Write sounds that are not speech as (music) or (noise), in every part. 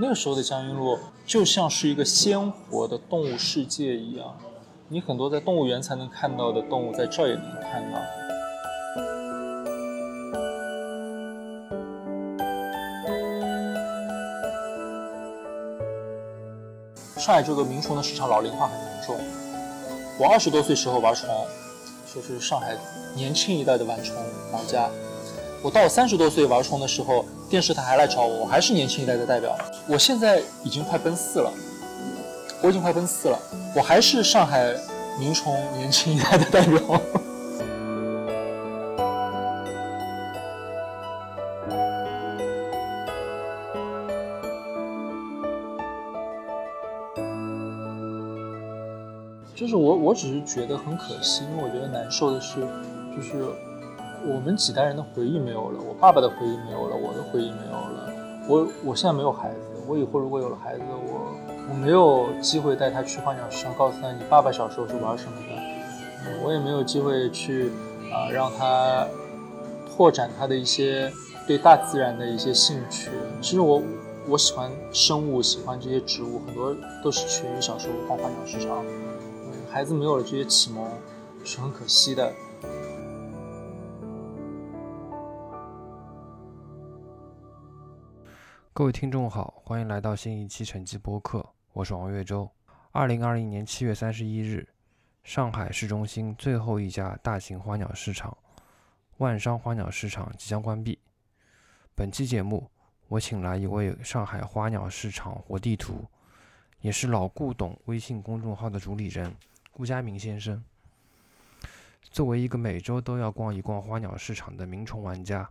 那个时候的江阴路就像是一个鲜活的动物世界一样，你很多在动物园才能看到的动物，在这儿也能看到。上海这个鸣虫的市场老龄化很严重。我二十多岁时候玩虫，就是上海年轻一代的玩虫玩家。我到三十多岁玩虫的时候，电视台还来找我，我还是年轻一代的代表。我现在已经快奔四了，我已经快奔四了，我还是上海鸣虫年轻一代的代表。(laughs) 就是我，我只是觉得很可惜，因为我觉得难受的是，就是我们几代人的回忆没有了，我爸爸的回忆没有了，我的回忆没有了。我我现在没有孩子，我以后如果有了孩子，我我没有机会带他去花鸟市场，告诉他你爸爸小时候是玩什么的，我也没有机会去啊让他拓展他的一些对大自然的一些兴趣。其实我我喜欢生物，喜欢这些植物，很多都是源于小时候逛花鸟市场。孩子没有了这些启蒙，是很可惜的。各位听众好，欢迎来到新一期晨记播客，我是王岳洲。二零二零年七月三十一日，上海市中心最后一家大型花鸟市场——万商花鸟市场即将关闭。本期节目，我请来一位上海花鸟市场活地图，也是老顾董微信公众号的主理人。顾佳明先生，作为一个每周都要逛一逛花鸟市场的名虫玩家，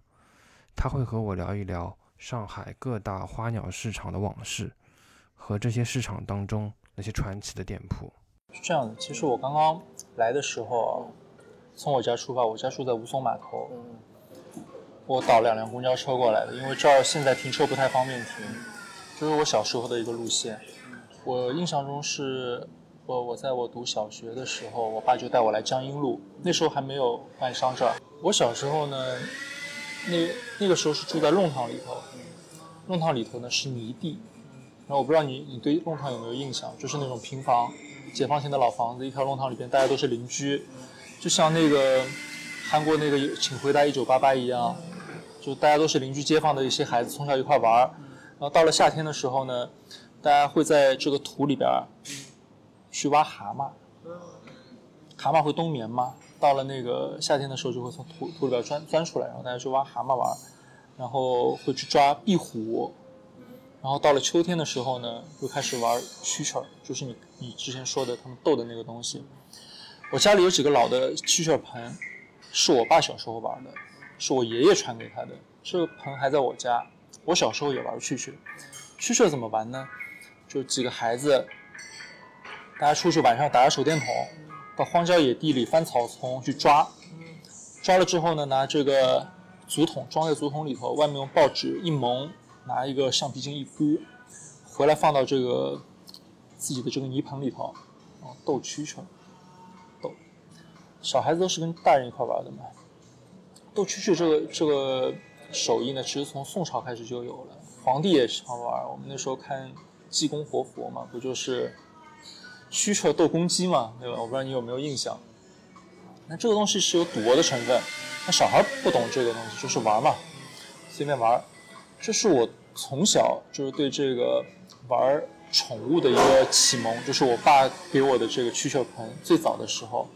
他会和我聊一聊上海各大花鸟市场的往事，和这些市场当中那些传奇的店铺。是这样的，其实我刚刚来的时候，从我家出发，我家住在吴淞码头，我倒两辆公交车过来的，因为这儿现在停车不太方便停，这是我小时候的一个路线，我印象中是。我我在我读小学的时候，我爸就带我来江阴路，那时候还没有万商这儿。我小时候呢，那那个时候是住在弄堂里头，弄堂里头呢是泥地，然后我不知道你你对弄堂有没有印象，就是那种平房，解放前的老房子，一条弄堂里边大家都是邻居，就像那个韩国那个《请回答一九八八》一样，就大家都是邻居街坊的一些孩子，从小一块玩，然后到了夏天的时候呢，大家会在这个土里边。去挖蛤蟆，蛤蟆会冬眠吗？到了那个夏天的时候，就会从土土里边钻钻出来，然后大家去挖蛤蟆玩，然后会去抓壁虎，然后到了秋天的时候呢，又开始玩蛐蛐儿，就是你你之前说的他们斗的那个东西。我家里有几个老的蛐蛐盆，是我爸小时候玩的，是我爷爷传给他的，这个盆还在我家。我小时候也玩蛐蛐，蛐蛐怎么玩呢？就几个孩子。大家出去晚上打着手电筒，到荒郊野地里翻草丛去抓，抓了之后呢，拿这个竹筒装在竹筒里头，外面用报纸一蒙，拿一个橡皮筋一箍，回来放到这个自己的这个泥盆里头，哦，斗蛐蛐，斗，小孩子都是跟大人一块玩的嘛。斗蛐蛐这个这个手艺呢，其实从宋朝开始就有了，皇帝也常玩。我们那时候看济公活佛嘛，不就是？蛐蛐斗公鸡嘛，对吧？我不知道你有没有印象。那这个东西是有赌博的成分，那小孩不懂这个东西，就是玩嘛，随便玩。这是我从小就是对这个玩宠物的一个启蒙，就是我爸给我的这个蛐蛐盆。最早的时候，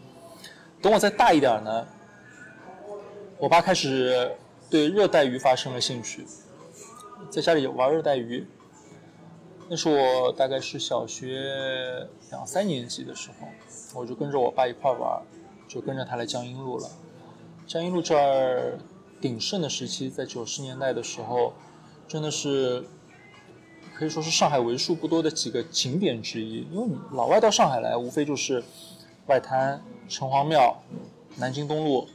等我再大一点呢，我爸开始对热带鱼发生了兴趣，在家里玩热带鱼。那是我大概是小学两三年级的时候，我就跟着我爸一块玩，就跟着他来江阴路了。江阴路这儿鼎盛的时期，在九十年代的时候，真的是可以说是上海为数不多的几个景点之一。因为老外到上海来，无非就是外滩、城隍庙、南京东路、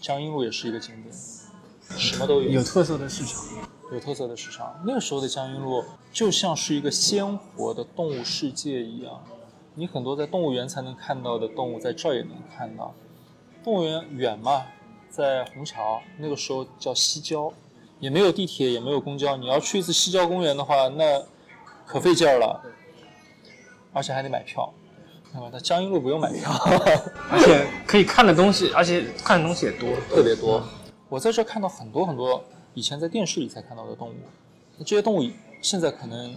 江阴路也是一个景点，什么都有，有特色的市场。有特色的市场，那个时候的江阴路就像是一个鲜活的动物世界一样，你很多在动物园才能看到的动物，在这儿也能看到。动物园远嘛，在虹桥，那个时候叫西郊，也没有地铁，也没有公交。你要去一次西郊公园的话，那可费劲儿了，而且还得买票。那么在江阴路不用买票，(laughs) 而且可以看的东西，而且看的东西也多，特别多。我在这看到很多很多以前在电视里才看到的动物，那这些动物现在可能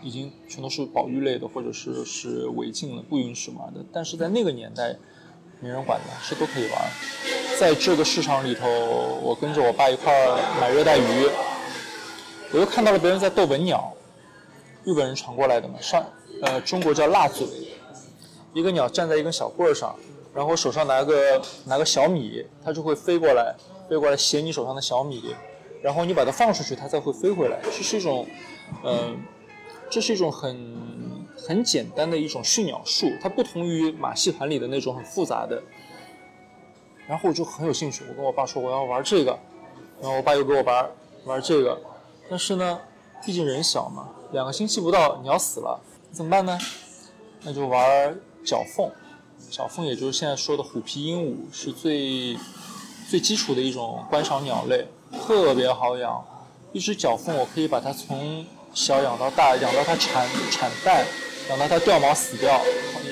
已经全都是保育类的，或者是是违禁了，不允许玩的。但是在那个年代，没人管的，是都可以玩。在这个市场里头，我跟着我爸一块儿买热带鱼，我又看到了别人在逗文鸟，日本人传过来的嘛，上呃中国叫辣嘴。一个鸟站在一根小棍儿上，然后手上拿个拿个小米，它就会飞过来，飞过来衔你手上的小米，然后你把它放出去，它才会飞回来。这是一种，嗯，这是一种很很简单的一种驯鸟术，它不同于马戏团里的那种很复杂的。然后我就很有兴趣，我跟我爸说我要玩这个，然后我爸又给我玩玩这个，但是呢，毕竟人小嘛，两个星期不到鸟死了，怎么办呢？那就玩。角凤，角凤也就是现在说的虎皮鹦鹉，是最最基础的一种观赏鸟类，特别好养。一只角凤，我可以把它从小养到大，养到它产产蛋，养到它掉毛死掉，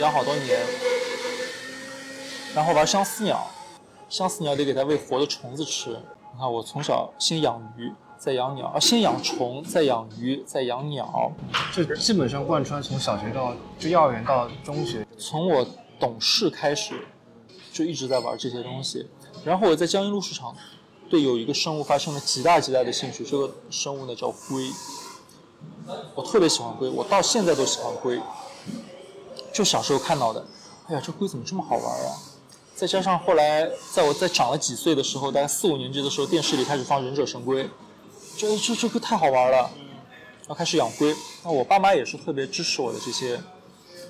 养好多年。然后玩相思鸟，相思鸟得给它喂活的虫子吃。你看，我从小先养鱼。再养鸟啊，先养虫，再养鱼，再养鸟，这基本上贯穿从小学到就幼儿园到中学，从我懂事开始，就一直在玩这些东西。然后我在江阴路市场，对有一个生物发生了极大极大的兴趣，这个生物呢叫龟，我特别喜欢龟，我到现在都喜欢龟。就小时候看到的，哎呀，这龟怎么这么好玩啊？再加上后来在我再长了几岁的时候，大概四五年级的时候，电视里开始放《忍者神龟》。这这这个太好玩了，要开始养龟。那我爸妈也是特别支持我的这些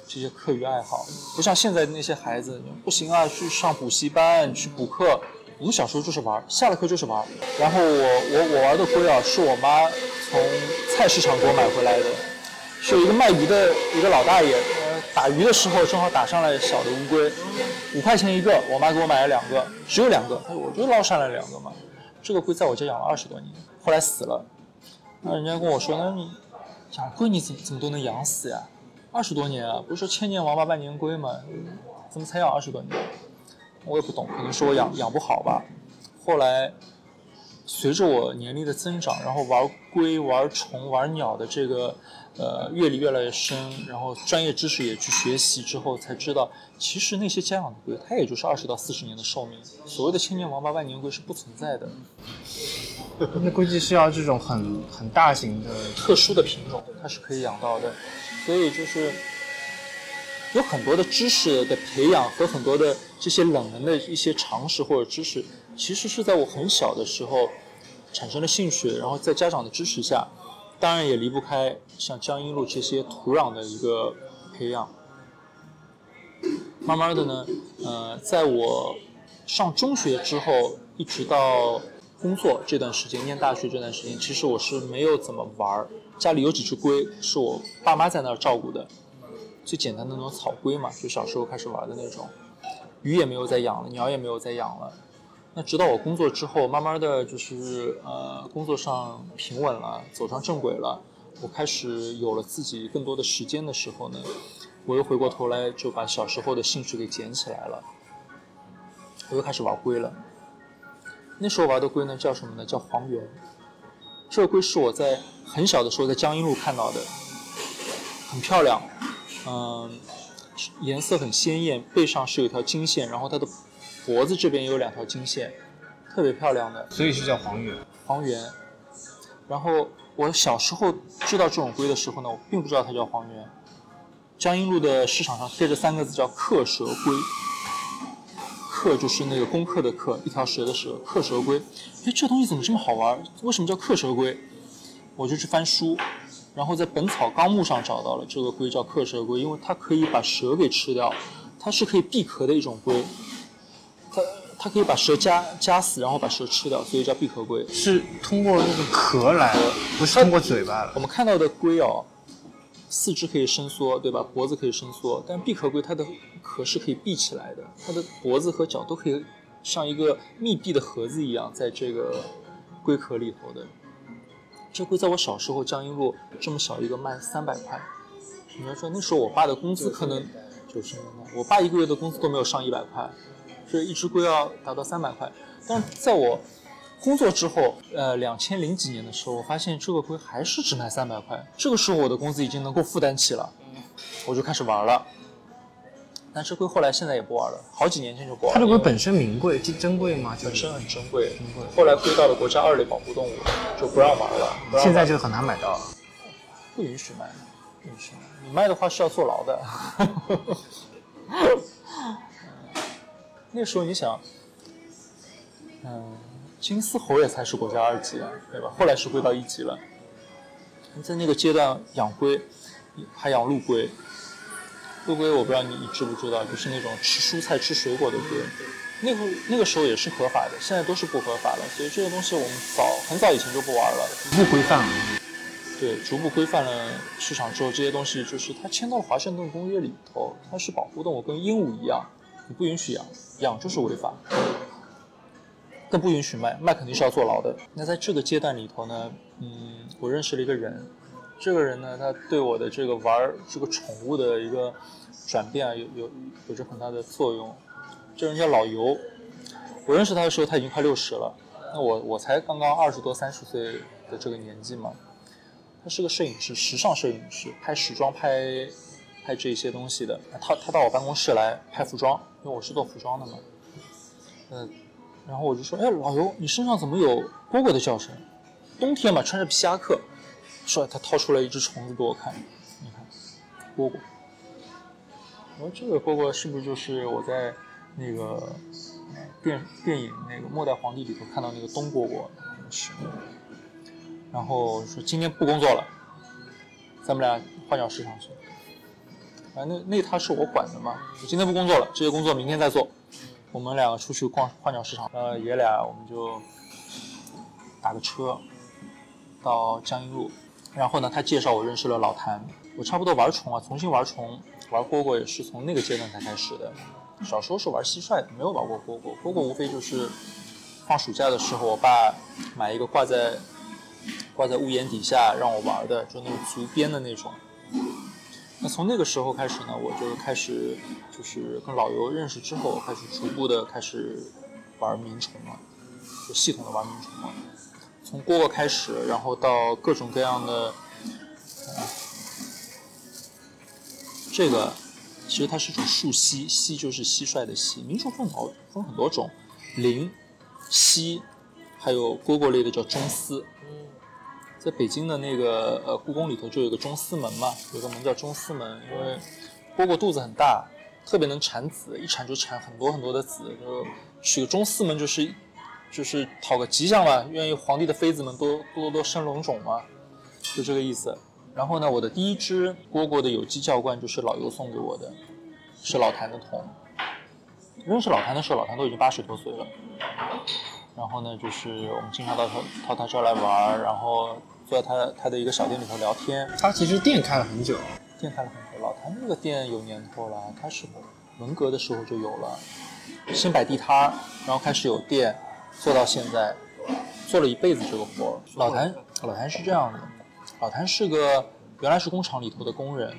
这些课余爱好，不像现在那些孩子，不行啊，去上补习班去补课。我们小时候就是玩，下了课就是玩。然后我我我玩的龟啊，是我妈从菜市场给我买回来的，是一个卖鱼的一个老大爷，打鱼的时候正好打上来小的乌龟，五块钱一个，我妈给我买了两个，只有两个，我就捞上来两个嘛。这个龟在我家养了二十多年。后来死了，那人家跟我说，那你养龟你怎么怎么都能养死呀？二十多年啊，不是说千年王八万年龟吗？怎么才养二十多年？我也不懂，可能是我养养不好吧。后来随着我年龄的增长，然后玩龟、玩虫、玩鸟的这个。呃，阅历越来越深，然后专业知识也去学习之后，才知道其实那些家养的龟，它也就是二十到四十年的寿命。所谓的千年王八、万年龟是不存在的。(laughs) 那估计是要这种很很大型的、特殊的品种，它是可以养到的。所以就是有很多的知识的培养和很多的这些冷门的一些常识或者知识，其实是在我很小的时候产生了兴趣，然后在家长的支持下。当然也离不开像江阴路这些土壤的一个培养。慢慢的呢，呃，在我上中学之后，一直到工作这段时间，念大学这段时间，其实我是没有怎么玩儿。家里有几只龟，是我爸妈在那儿照顾的，最简单的那种草龟嘛，就小时候开始玩的那种。鱼也没有再养了，鸟也没有再养了。那直到我工作之后，慢慢的就是呃，工作上平稳了，走上正轨了，我开始有了自己更多的时间的时候呢，我又回过头来就把小时候的兴趣给捡起来了，我又开始玩龟了。那时候玩的龟呢叫什么呢？叫黄猿。这个龟是我在很小的时候在江阴路看到的，很漂亮，嗯，颜色很鲜艳，背上是有一条金线，然后它的。脖子这边也有两条金线，特别漂亮的，所以是叫黄猿。黄猿。然后我小时候知道这种龟的时候呢，我并不知道它叫黄猿。江阴路的市场上贴着三个字叫克蛇龟，克就是那个攻克的克，一条蛇的蛇，克蛇龟。哎，这东西怎么这么好玩？为什么叫克蛇龟？我就去翻书，然后在《本草纲目》上找到了这个龟叫克蛇龟，因为它可以把蛇给吃掉，它是可以闭壳的一种龟。它它可以把蛇夹夹死，然后把蛇吃掉，所以叫闭壳龟。是通过那个壳来的，不是通过嘴巴我们看到的龟哦，四肢可以伸缩，对吧？脖子可以伸缩，但闭壳龟它的壳是可以闭起来的，它的脖子和脚都可以像一个密闭的盒子一样，在这个龟壳里头的。这龟在我小时候江阴路这么小一个卖三百块，你要说那时候我爸的工资可能九十年代，我爸一个月的工资都没有上一百块，这一只龟要达到三百块。但是在我工作之后，呃，两千零几年的时候，我发现这个龟还是只卖三百块。这个时候我的工资已经能够负担起了，我就开始玩了。但是龟后来现在也不玩了，好几年前就不玩了。它这龟本身名贵，珍珍贵吗？本身很珍贵，珍贵后来归到了国家二类保护动物，就不让玩了。现在就很难买到了，不允许卖，不允许卖。你卖的话是要坐牢的。(laughs) 那时候你想，嗯，金丝猴也才是国家二级，对吧？后来是归到一级了。在那个阶段养龟，还养陆龟。陆龟我不知道你你知不知道，就是那种吃蔬菜、吃水果的龟，那个那个时候也是合法的，现在都是不合法了。所以这个东西我们早很早以前就不玩了，不规范了。对，逐步规范了市场之后，这些东西就是它签到了华盛顿公约里头，它是保护动物，跟鹦鹉一样，你不允许养，养就是违法，更不允许卖，卖肯定是要坐牢的。那在这个阶段里头呢，嗯，我认识了一个人。这个人呢，他对我的这个玩这个宠物的一个转变啊，有有有着很大的作用。这人叫老尤，我认识他的时候他已经快六十了，那我我才刚刚二十多三十岁的这个年纪嘛。他是个摄影师，时尚摄影师，拍时装、拍拍这些东西的。他他到我办公室来拍服装，因为我是做服装的嘛。嗯，然后我就说，哎，老尤，你身上怎么有蝈蝈的叫声？冬天嘛，穿着皮夹克。说他掏出来一只虫子给我看，你看，蝈蝈。我说这个蝈蝈是不是就是我在那个电电影那个《末代皇帝》里头看到那个东蝈蝈？是。然后说今天不工作了，咱们俩换鸟市场去。反正那那他是我管的嘛，我今天不工作了，这些工作明天再做。我们两个出去逛换鸟市场，呃，爷俩我们就打个车到江阴路。然后呢，他介绍我认识了老谭。我差不多玩虫啊，重新玩虫、玩蝈蝈也是从那个阶段才开始的。小时候是玩蟋蟀的，没有玩过蝈蝈。蝈蝈无非就是放暑假的时候，我爸买一个挂在挂在屋檐底下让我玩的，就那种竹编的那种。那从那个时候开始呢，我就开始就是跟老游认识之后，开始逐步的开始玩鸣虫了，就系统的玩鸣虫了。从蝈蝈开始，然后到各种各样的，这个其实它是一种树蜥，蜥就是蟋蟀的蜥。鸣虫分好分很多种，灵、蜥，还有蝈蝈类的叫中丝。在北京的那个呃故宫里头就有个中司门嘛，有个门叫中司门，因为蝈蝈肚子很大，特别能产子，一产就产很多很多的子，就取个中司门就是。就是讨个吉祥嘛，愿意皇帝的妃子们多多多生龙种嘛，就这个意思。然后呢，我的第一只蝈蝈的有机教冠就是老尤送给我的，是老谭的桶。认识老谭的时候，老谭都已经八十多岁了。然后呢，就是我们经常到他到他这儿来玩，然后坐在他他的一个小店里头聊天。他其实店开了很久，店开了很久。老谭那个店有年头了，他是文革的时候就有了，先摆地摊，然后开始有店。做到现在，做了一辈子这个活儿。老谭，老谭是这样的，老谭是个原来是工厂里头的工人，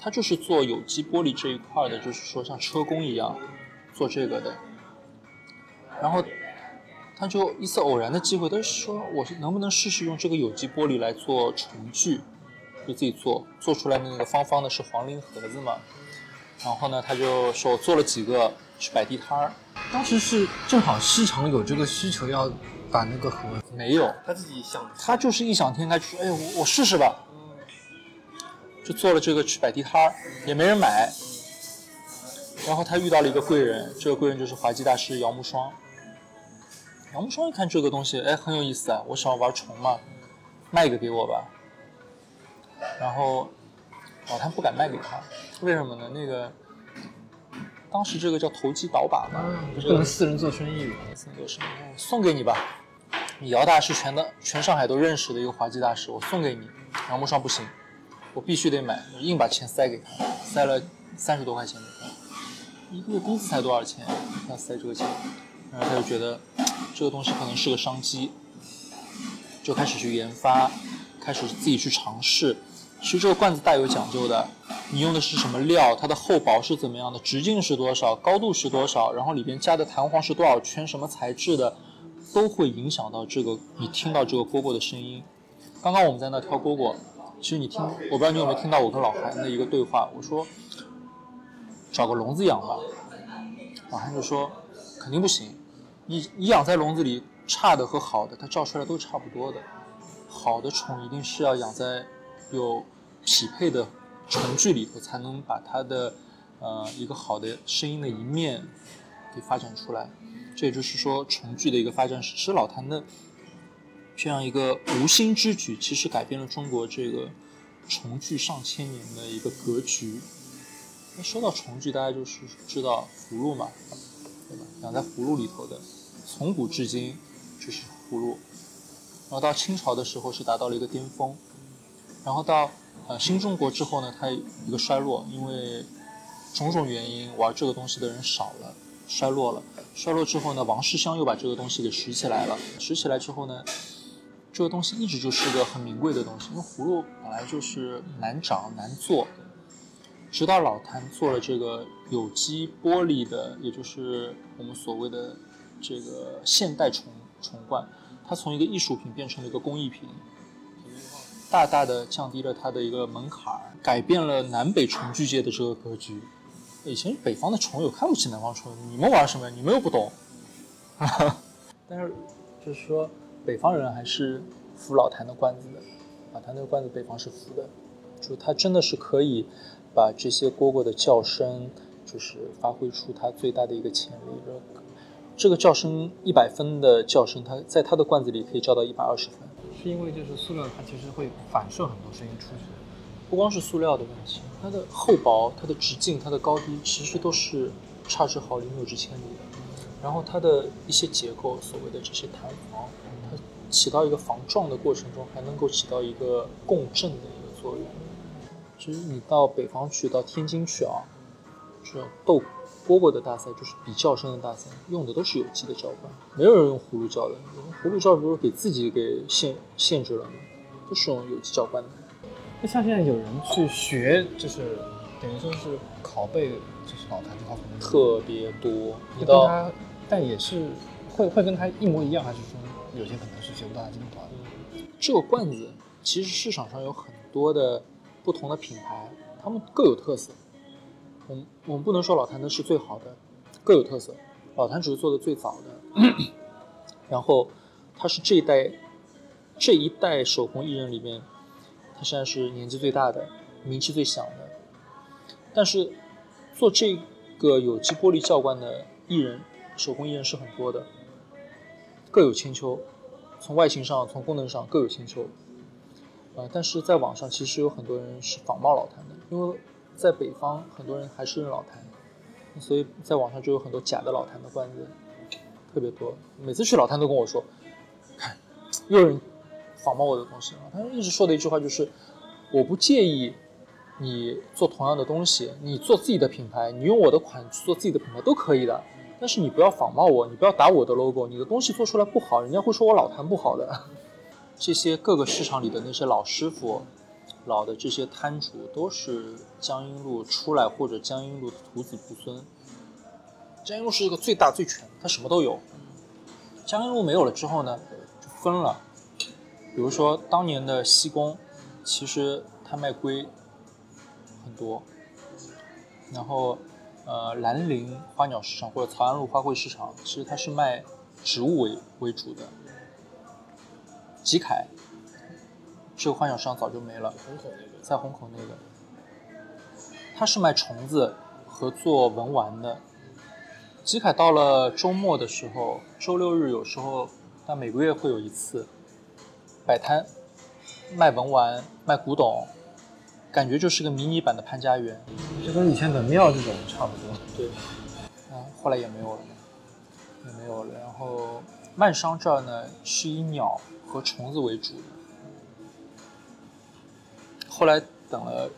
他就是做有机玻璃这一块的，就是说像车工一样做这个的。然后他就一次偶然的机会，他说：“我能不能试试用这个有机玻璃来做厨具？就自己做，做出来的那个方方的是黄磷盒子嘛。”然后呢，他就说我做了几个去摆地摊儿。当时是正好市场有这个需求，要把那个盒没有，他自己想，他就是异想天开，说：“哎，我我试试吧。”就做了这个去摆地摊儿，也没人买。然后他遇到了一个贵人，这个贵人就是滑稽大师姚木霜。姚木霜一看这个东西，哎，很有意思啊，我喜欢玩虫嘛，卖一个给我吧。然后哦，他不敢卖给他，为什么呢？那个。当时这个叫投机倒把嘛，不能私人做生意。私人做生意，送给你吧。你姚大师全的全上海都认识的一个滑稽大师，我送给你。杨木霜不行，我必须得买，硬把钱塞给他，塞了三十多块钱给他。一个月工资才多少钱？要塞这个钱，然后他就觉得这个东西可能是个商机，就开始去研发，开始自己去尝试。其实这个罐子大有讲究的，你用的是什么料，它的厚薄是怎么样的，直径是多少，高度是多少，然后里边加的弹簧是多少圈，什么材质的，都会影响到这个你听到这个蝈蝈的声音。刚刚我们在那挑蝈蝈，其实你听，我不知道你有没有听到我跟老韩的一个对话，我说找个笼子养吧，老韩就说肯定不行，你你养在笼子里，差的和好的它叫出来都差不多的，好的虫一定是要养在。有匹配的重聚里头，才能把它的呃一个好的声音的一面给发展出来。这也就是说，重聚的一个发展史。其实老谭的这样一个无心之举，其实改变了中国这个重聚上千年的一个格局。那说到重聚，大家就是知道葫芦嘛，对吧？养在葫芦里头的，从古至今就是葫芦。然后到清朝的时候，是达到了一个巅峰。然后到呃新中国之后呢，它一个衰落，因为种种原因，玩这个东西的人少了，衰落了。衰落之后呢，王世襄又把这个东西给拾起来了。拾起来之后呢，这个东西一直就是个很名贵的东西，因为葫芦本来就是难长难做。直到老谭做了这个有机玻璃的，也就是我们所谓的这个现代重重罐，它从一个艺术品变成了一个工艺品。大大的降低了它的一个门槛儿，改变了南北虫具界的这个格局。以前北方的虫友看不起南方虫，你们玩什么呀？你们又不懂。(laughs) 但是就是说，北方人还是服老谭的罐子的，老谭那个罐子北方是服的，就它真的是可以把这些蝈蝈的叫声，就是发挥出它最大的一个潜力。这个叫声一百分的叫声，它在它的罐子里可以叫到一百二十分。因为就是塑料，它其实会反射很多声音出去。不光是塑料的问题，它的厚薄、它的直径、它的高低，其实都是差之毫厘，谬之千里的。然后它的一些结构，所谓的这些弹簧，它起到一个防撞的过程中，还能够起到一个共振的一个作用。其实你到北方去，到天津去啊，这种斗蝈蝈的大赛，就是比较声的大赛，用的都是有机的叫罐，没有人用葫芦叫的。葫芦叫不是给自己给限限制了吗？都是用有机叫罐的。那像现在有人去学，就是等于说是拷贝，就是老谭这套能特别多。你到他，但也是会会跟他一模一样，还是说有些可能是学不到他精华的？这个罐子其实市场上有很多的不同的品牌，他们各有特色。我们我们不能说老谭的是最好的，各有特色。老谭只是做的最早的，(clears throat) 然后。他是这一代这一代手工艺人里面，他现在是年纪最大的，名气最响的。但是做这个有机玻璃教官的艺人，手工艺人是很多的，各有千秋。从外形上，从功能上各有千秋。啊，但是在网上其实有很多人是仿冒老谭的，因为在北方很多人还是认老谭，所以在网上就有很多假的老谭的罐子，特别多。每次去老谭都跟我说。看又有人仿冒我的东西了。他一直说的一句话就是：我不介意你做同样的东西，你做自己的品牌，你用我的款去做自己的品牌都可以的。但是你不要仿冒我，你不要打我的 logo，你的东西做出来不好，人家会说我老谭不好的。(laughs) 这些各个市场里的那些老师傅、老的这些摊主，都是江阴路出来或者江阴路的徒子徒孙。江阴路是一个最大最全，它什么都有。江阴路没有了之后呢？就分了，比如说当年的西宫，其实它卖龟很多，然后呃兰陵花鸟市场或者曹安路花卉市场，其实它是卖植物为为主的。吉凯这个花鸟市场早就没了，在虹口那个，他是卖虫子和做文玩的。吉凯到了周末的时候，周六日有时候。但每个月会有一次摆摊，卖文玩、卖古董，感觉就是个迷你版的潘家园，就跟以前的庙这种差不多。对，嗯，后来也没有了，也没有了。然后漫商这儿呢是以鸟和虫子为主的，后来等了。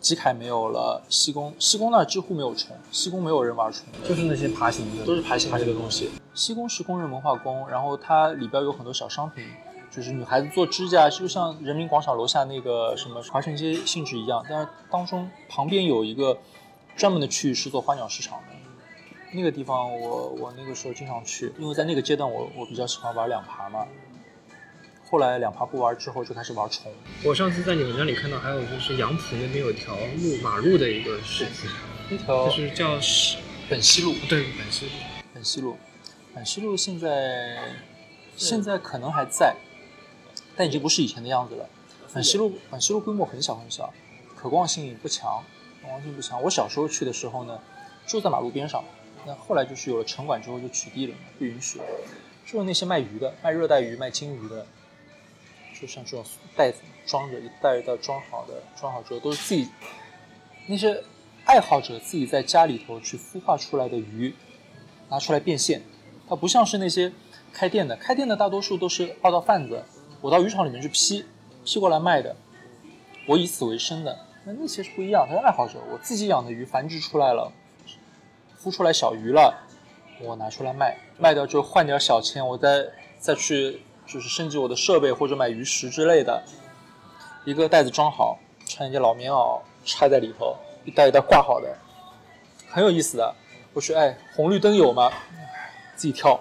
吉凯没有了，西宫西宫那儿几乎没有虫，西宫没有人玩虫，就是那些爬行的，都是爬行爬这个东西。西宫是工人文化宫，然后它里边有很多小商品，就是女孩子做指甲，就像人民广场楼下那个什么华城街性质一样，但是当中旁边有一个专门的区域是做花鸟市场的。那个地方我我那个时候经常去，因为在那个阶段我我比较喜欢玩两爬嘛。后来两爬不玩之后，就开始玩虫。我上次在你们那里看到，还有就是杨浦那边有条路马路的一个事情，那条就是叫本溪路。对，本溪路。本溪路，本溪路现在现在可能还在，但已经不是以前的样子了。本溪路本溪路规模很小很小，可逛性不强，可逛性不强。我小时候去的时候呢，住在马路边上。那后来就是有了城管之后就取缔了，不允许。就是那些卖鱼的，卖热带鱼、卖金鱼的，就像这种袋子装着一袋一袋装好的，装好之后都是自己那些爱好者自己在家里头去孵化出来的鱼，拿出来变现。它不像是那些开店的，开店的大多数都是二道贩子，我到渔场里面去批，批过来卖的，我以此为生的。那那些是不一样，他是爱好者，我自己养的鱼繁殖出来了。孵出来小鱼了，我拿出来卖，卖掉之后换点小钱，我再再去就是升级我的设备或者买鱼食之类的。一个袋子装好，穿一件老棉袄插在里头，一袋一袋挂好的，很有意思的。我说哎，红绿灯有吗？自己跳，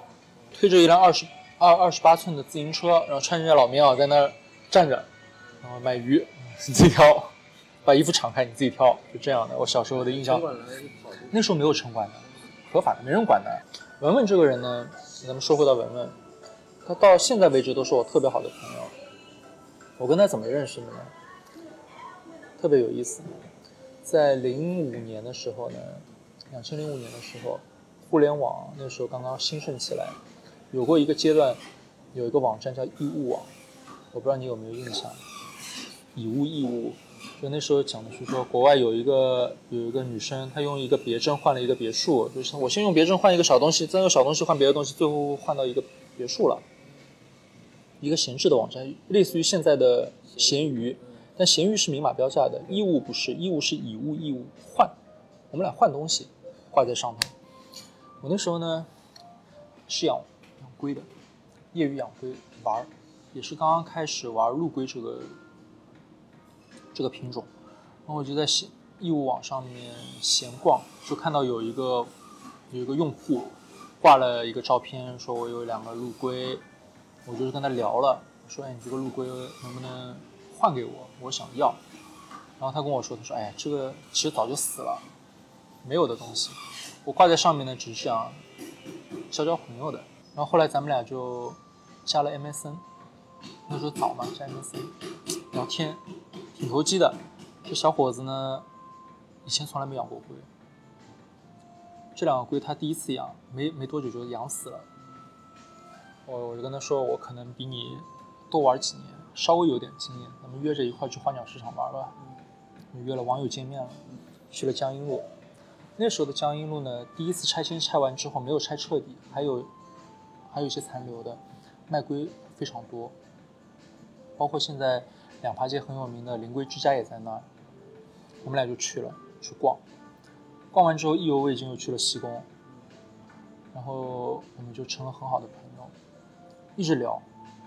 推着一辆二十二二十八寸的自行车，然后穿着件老棉袄在那儿站着，然后买鱼，自己挑，把衣服敞开你自己挑，就这样的。我小时候的印象。那时候没有城管的，合法的，没人管的。文文这个人呢，咱们说回到文文，他到现在为止都是我特别好的朋友。我跟他怎么认识的呢？特别有意思，在零五年的时候呢，两千零五年的时候，互联网那时候刚刚兴盛起来，有过一个阶段，有一个网站叫易物网，我不知道你有没有印象，以物易物。就那时候讲的是说，国外有一个有一个女生，她用一个别针换了一个别墅，就是我先用别针换一个小东西，再用小东西换别的东西，最后换到一个别墅了。一个闲置的网站，类似于现在的闲鱼，但闲鱼是明码标价的，衣物不是，衣物是以物易物换，我们俩换东西，挂在上头。我那时候呢是养养龟的，业余养龟玩，也是刚刚开始玩陆龟这个。这个品种，然后我就在闲义乌网上面闲逛，就看到有一个有一个用户挂了一个照片，说我有两个陆龟，我就是跟他聊了，我说哎，你这个陆龟能不能换给我？我想要。然后他跟我说，他说哎，这个其实早就死了，没有的东西，我挂在上面呢，只是想交交朋友的。然后后来咱们俩就加了 MSN，那时候早嘛，加 MSN 聊天。挺投机的，这小伙子呢，以前从来没养过龟。这两个龟他第一次养，没没多久就养死了。我我就跟他说，我可能比你多玩几年，稍微有点经验，咱们约着一块去花鸟市场玩吧。约了网友见面了，去了江阴路。那时候的江阴路呢，第一次拆迁拆完之后没有拆彻底，还有还有一些残留的，卖龟非常多，包括现在。两爬街很有名的灵龟之家也在那儿，我们俩就去了去逛，逛完之后意犹未尽又去了西宫，然后我们就成了很好的朋友，一直聊，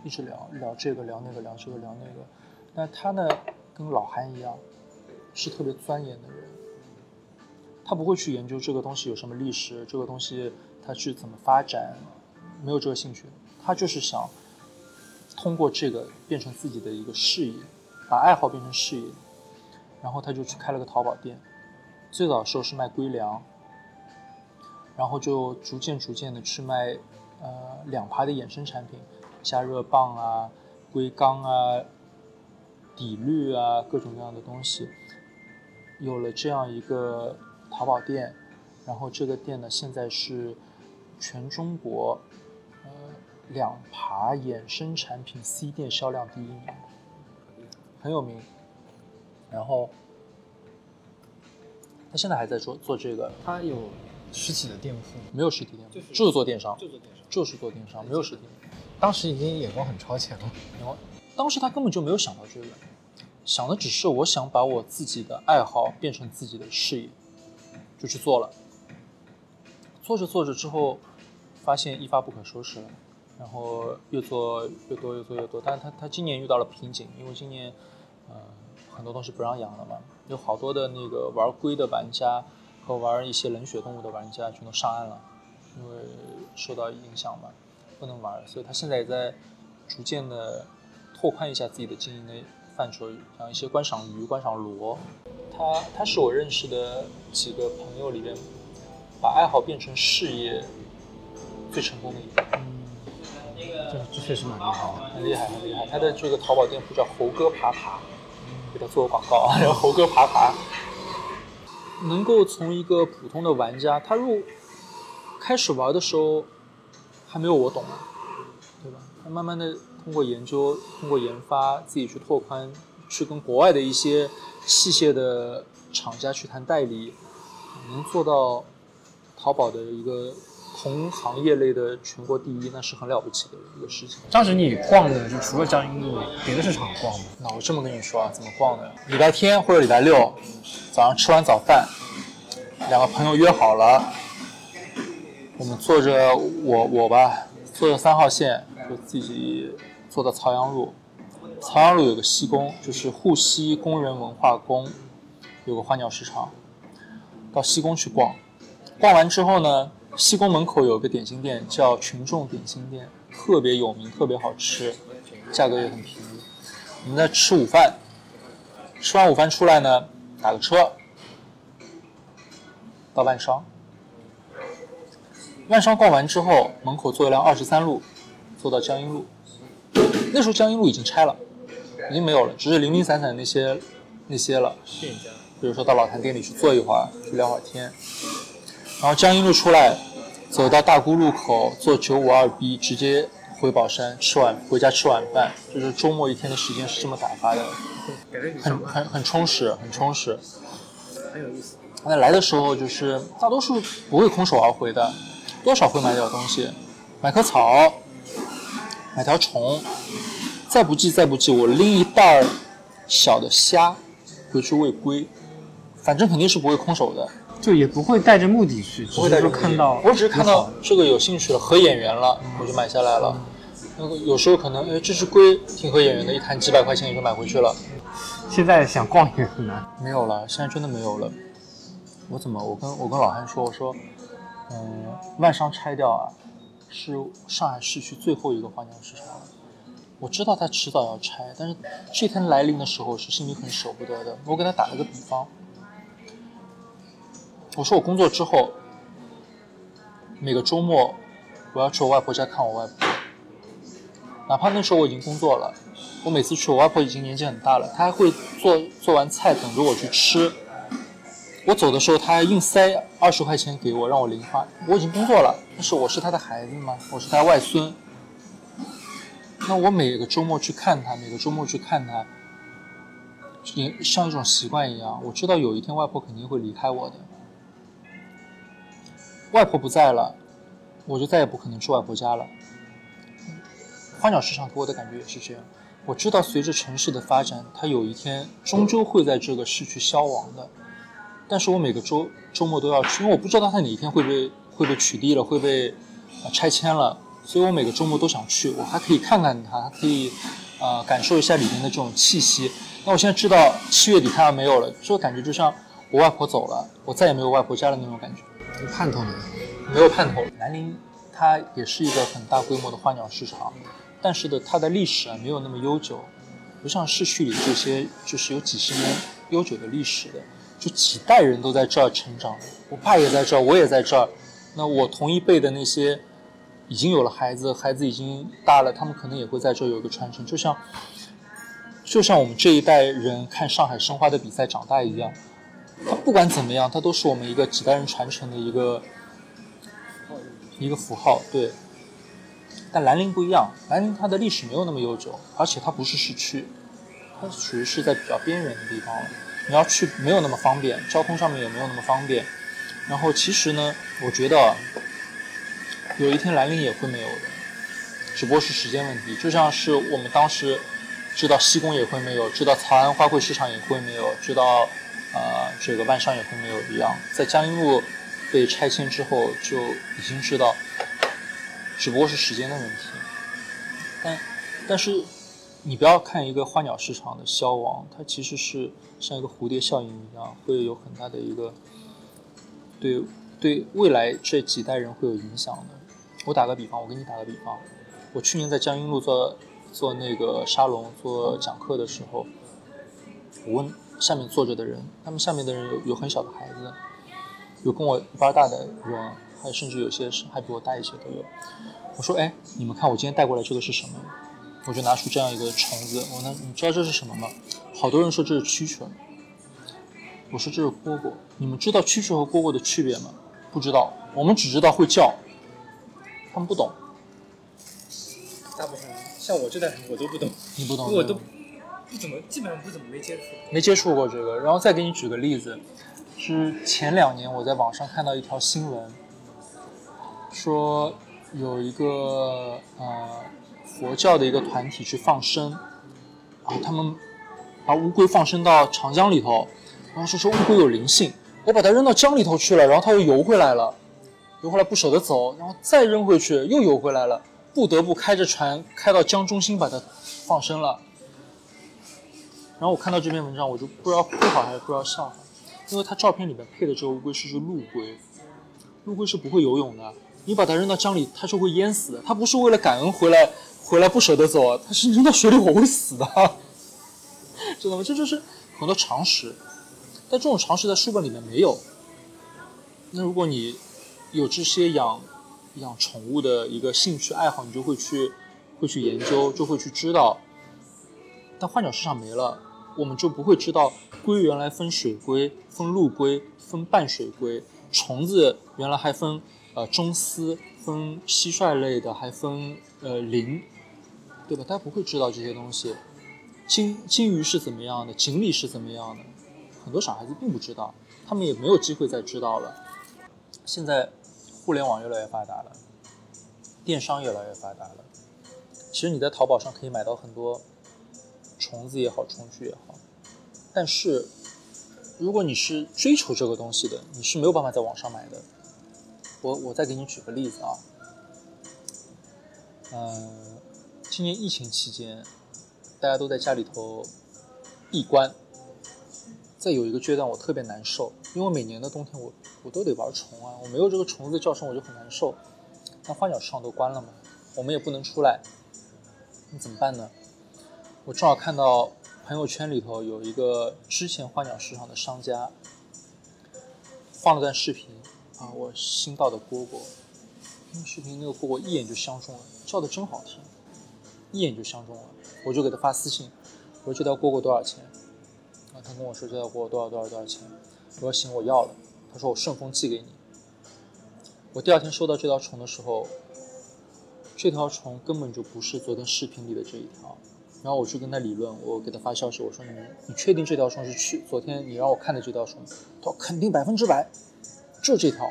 一直聊聊这个聊那个聊这个聊那个，但他呢跟老韩一样，是特别钻研的人，他不会去研究这个东西有什么历史，这个东西它是怎么发展，没有这个兴趣，他就是想。通过这个变成自己的一个事业，把爱好变成事业，然后他就去开了个淘宝店。最早的时候是卖龟粮，然后就逐渐逐渐的去卖，呃，两排的衍生产品，加热棒啊、硅缸啊、底滤啊，各种各样的东西。有了这样一个淘宝店，然后这个店呢，现在是全中国呃。两爬衍生产品 C 店销量第一名，很有名。然后他现在还在做做这个。他有实体的店铺？没有实体店铺，就是做电商，就做电商，就是做电商，没有实体。当时已经眼光很超前了。然后当时他根本就没有想到这个，想的只是我想把我自己的爱好变成自己的事业，就去做了。做着做着之后，发现一发不可收拾了。然后越做越多，越做越多。但是他他今年遇到了瓶颈，因为今年，呃，很多东西不让养了嘛，有好多的那个玩龟的玩家和玩一些冷血动物的玩家全都上岸了，因为受到影响嘛，不能玩。所以他现在也在逐渐的拓宽一下自己的经营的范畴，像一些观赏鱼、观赏螺。他他是我认识的几个朋友里边，把爱好变成事业最成功的一个。这这确实蛮厉害的，很厉害，很厉害。他的这个淘宝店铺叫猴哥爬爬，给他做个广告啊。然 (laughs) 后猴哥爬爬，能够从一个普通的玩家，他入开始玩的时候还没有我懂，对吧？他慢慢的通过研究，通过研发，自己去拓宽，去跟国外的一些器械的厂家去谈代理，能做到淘宝的一个。同行业类的全国第一，那是很了不起的一个事情。当时你逛的就除了江阴路，别的市场逛吗？那我这么跟你说啊，怎么逛的？礼拜天或者礼拜六早上吃完早饭，两个朋友约好了，我们坐着我我吧，坐着三号线，就自己坐到曹阳路。曹阳路有个西宫，就是沪西工人文化宫，有个花鸟市场，到西宫去逛。逛完之后呢？西宫门口有个点心店，叫群众点心店，特别有名，特别好吃，价格也很便宜。我们在吃午饭，吃完午饭出来呢，打个车到万商。万商逛完之后，门口坐一辆二十三路，坐到江阴路。那时候江阴路已经拆了，已经没有了，只是零零散散的那些那些了。比如说到老坛店里去坐一会儿，去聊会儿天。然后江阴路出来，走到大沽路口，坐九五二 B 直接回宝山吃晚回家吃晚饭，就是周末一天的时间是这么打发的，很很很充实，很充实，很有意思。那来的时候就是大多数不会空手而回的，多少会买点东西，买棵草，买条虫，再不济再不济我拎一袋小的虾回去喂龟，反正肯定是不会空手的。就也不会带着目的去，不会带着看到，我只是看到这个有兴趣了，合眼缘了，我就买下来了。那个有时候可能，哎，这只龟挺合眼缘的，一谈几百块钱也就买回去了。现在想逛也很难，没有了，现在真的没有了。我怎么？我跟我跟老汉说，我说，嗯，万商拆掉啊，是上海市区最后一个花鸟市场了。我知道它迟早要拆，但是这天来临的时候是心里很舍不得的。我给他打了个比方。我说我工作之后，每个周末我要去我外婆家看我外婆，哪怕那时候我已经工作了，我每次去我外婆已经年纪很大了，她还会做做完菜等着我去吃。我走的时候，她还硬塞二十块钱给我让我零花。我已经工作了，但是我是她的孩子嘛？我是她外孙。那我每个周末去看她，每个周末去看她，也像一种习惯一样。我知道有一天外婆肯定会离开我的。外婆不在了，我就再也不可能去外婆家了。花鸟市场给我的感觉也是这样。我知道随着城市的发展，它有一天终究会在这个市区消亡的。但是我每个周周末都要去，因为我不知道它哪一天会被会被取缔了，会被拆迁了，所以我每个周末都想去。我还可以看看它，可以啊感受一下里面的这种气息。那我现在知道七月底它要没有了，这个感觉就像我外婆走了，我再也没有外婆家的那种感觉。有盼头没有？没有盼头。南宁它也是一个很大规模的花鸟市场，但是的它的历史啊没有那么悠久，不像市区里这些就是有几十年悠久的历史的，就几代人都在这儿成长。我爸也在这儿，我也在这儿。那我同一辈的那些已经有了孩子，孩子已经大了，他们可能也会在这儿有一个传承，就像就像我们这一代人看上海申花的比赛长大一样。它不管怎么样，它都是我们一个几代人传承的一个一个符号，对。但兰陵不一样，兰陵它的历史没有那么悠久，而且它不是市区，它属于是在比较边缘的地方，你要去没有那么方便，交通上面也没有那么方便。然后其实呢，我觉得有一天兰陵也会没有的，只不过是时间问题。就像是我们当时知道西宫也会没有，知道曹安花卉市场也会没有，知道。啊，这个万商也会没有一样，在江阴路被拆迁之后，就已经知道，只不过是时间的问题。但但是你不要看一个花鸟市场的消亡，它其实是像一个蝴蝶效应一样，会有很大的一个对对未来这几代人会有影响的。我打个比方，我给你打个比方，我去年在江阴路做做那个沙龙做讲课的时候，我问下面坐着的人，他们下面的人有有很小的孩子，有跟我一般大的人，还甚至有些是还比我大一些都有。我说，哎，你们看我今天带过来这个是什么？我就拿出这样一个虫子，我说，你知道这是什么吗？好多人说这是蛐蛐。我说这是蝈蝈。你们知道蛐蛐和蝈蝈的区别吗？不知道，我们只知道会叫。他们不懂。大部分像我这代人我都不懂，你不懂，我都不怎么，基本上不怎么没接触。没接触过这个，然后再给你举个例子，是前两年我在网上看到一条新闻，说有一个呃佛教的一个团体去放生，然后他们把乌龟放生到长江里头，然后说说乌龟有灵性，我把它扔到江里头去了，然后它又游回来了，游回来不舍得走，然后再扔回去又游回来了。不得不开着船开到江中心把它放生了。然后我看到这篇文章，我就不知道哭好还是不知道笑好，因为它照片里面配的这个乌龟是只陆龟，陆龟是不会游泳的，你把它扔到江里，它是会淹死的。它不是为了感恩回来回来不舍得走，它是扔到水里我会死的，(laughs) 知道吗？这就是很多常识，但这种常识在书本里面没有。那如果你有这些养。养宠物的一个兴趣爱好，你就会去，会去研究，就会去知道。但换鸟市场没了，我们就不会知道龟原来分水龟、分陆龟、分半水龟，虫子原来还分呃中丝、分蟋蟀类的，还分呃鳞，对吧？大家不会知道这些东西。金金鱼是怎么样的？锦鲤是怎么样的？很多小孩子并不知道，他们也没有机会再知道了。现在。互联网越来越发达了，电商越来越发达了。其实你在淘宝上可以买到很多虫子也好，虫具也好。但是如果你是追求这个东西的，你是没有办法在网上买的。我我再给你举个例子啊，嗯，今年疫情期间，大家都在家里头闭关，在有一个阶段我特别难受，因为每年的冬天我。我都得玩虫啊！我没有这个虫子叫声，我就很难受。那花鸟市场都关了嘛，我们也不能出来，那怎么办呢？我正好看到朋友圈里头有一个之前花鸟市场的商家放了段视频啊，我新到的蝈蝈，那个视频那个蝈蝈一眼就相中了，叫的真好听，一眼就相中了，我就给他发私信，我说这条蝈蝈多少钱？啊，他跟我说这条蝈蝈多少多少多少钱？我说行，我要了。他说：“我顺丰寄给你。”我第二天收到这条虫的时候，这条虫根本就不是昨天视频里的这一条。然后我去跟他理论，我给他发消息，我说：“你你确定这条虫是去昨天你让我看的这条虫？”他说：“肯定百分之百，就这条。”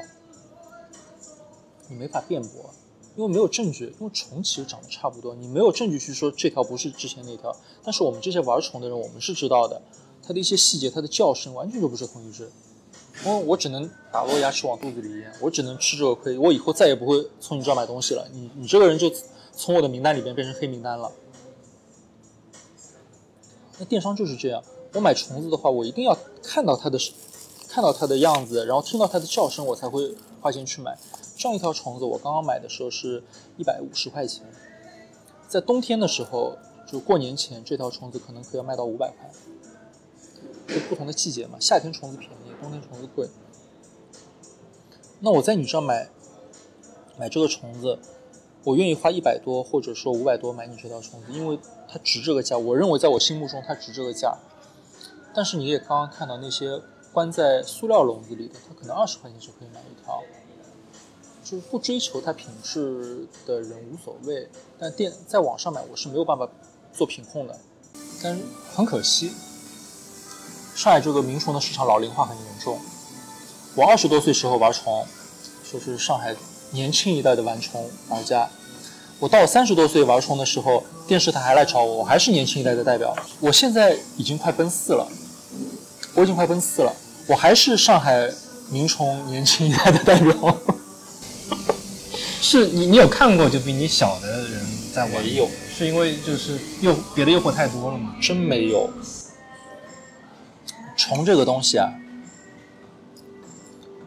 你没法辩驳，因为没有证据。因为虫其实长得差不多，你没有证据去说这条不是之前那条。但是我们这些玩虫的人，我们是知道的，它的一些细节，它的叫声完全就不是同一只。我我只能打落牙齿往肚子里咽，我只能吃这个亏，我以后再也不会从你这儿买东西了。你你这个人就从我的名单里边变成黑名单了。那电商就是这样，我买虫子的话，我一定要看到它的，看到它的样子，然后听到它的叫声，我才会花钱去买。这样一条虫子，我刚刚买的时候是一百五十块钱，在冬天的时候，就过年前，这条虫子可能可以卖到五百块。就不同的季节嘛，夏天虫子便宜，冬天虫子贵。那我在你这买买这个虫子，我愿意花一百多或者说五百多买你这条虫子，因为它值这个价。我认为在我心目中它值这个价。但是你也刚刚看到那些关在塑料笼子里的，它可能二十块钱就可以买一条。就是不追求它品质的人无所谓，但店在网上买我是没有办法做品控的，但是很可惜。上海这个鸣虫的市场老龄化很严重。我二十多岁时候玩虫，说是上海年轻一代的玩虫玩家。我到我三十多岁玩虫的时候，电视台还来找我，我还是年轻一代的代表。我现在已经快奔四了，我已经快奔四了，我还是上海名虫年轻一代的代表。(laughs) 是你，你有看过就比你小的人在玩？没有，是因为就是诱别的诱惑太多了吗？真没有。虫这个东西啊，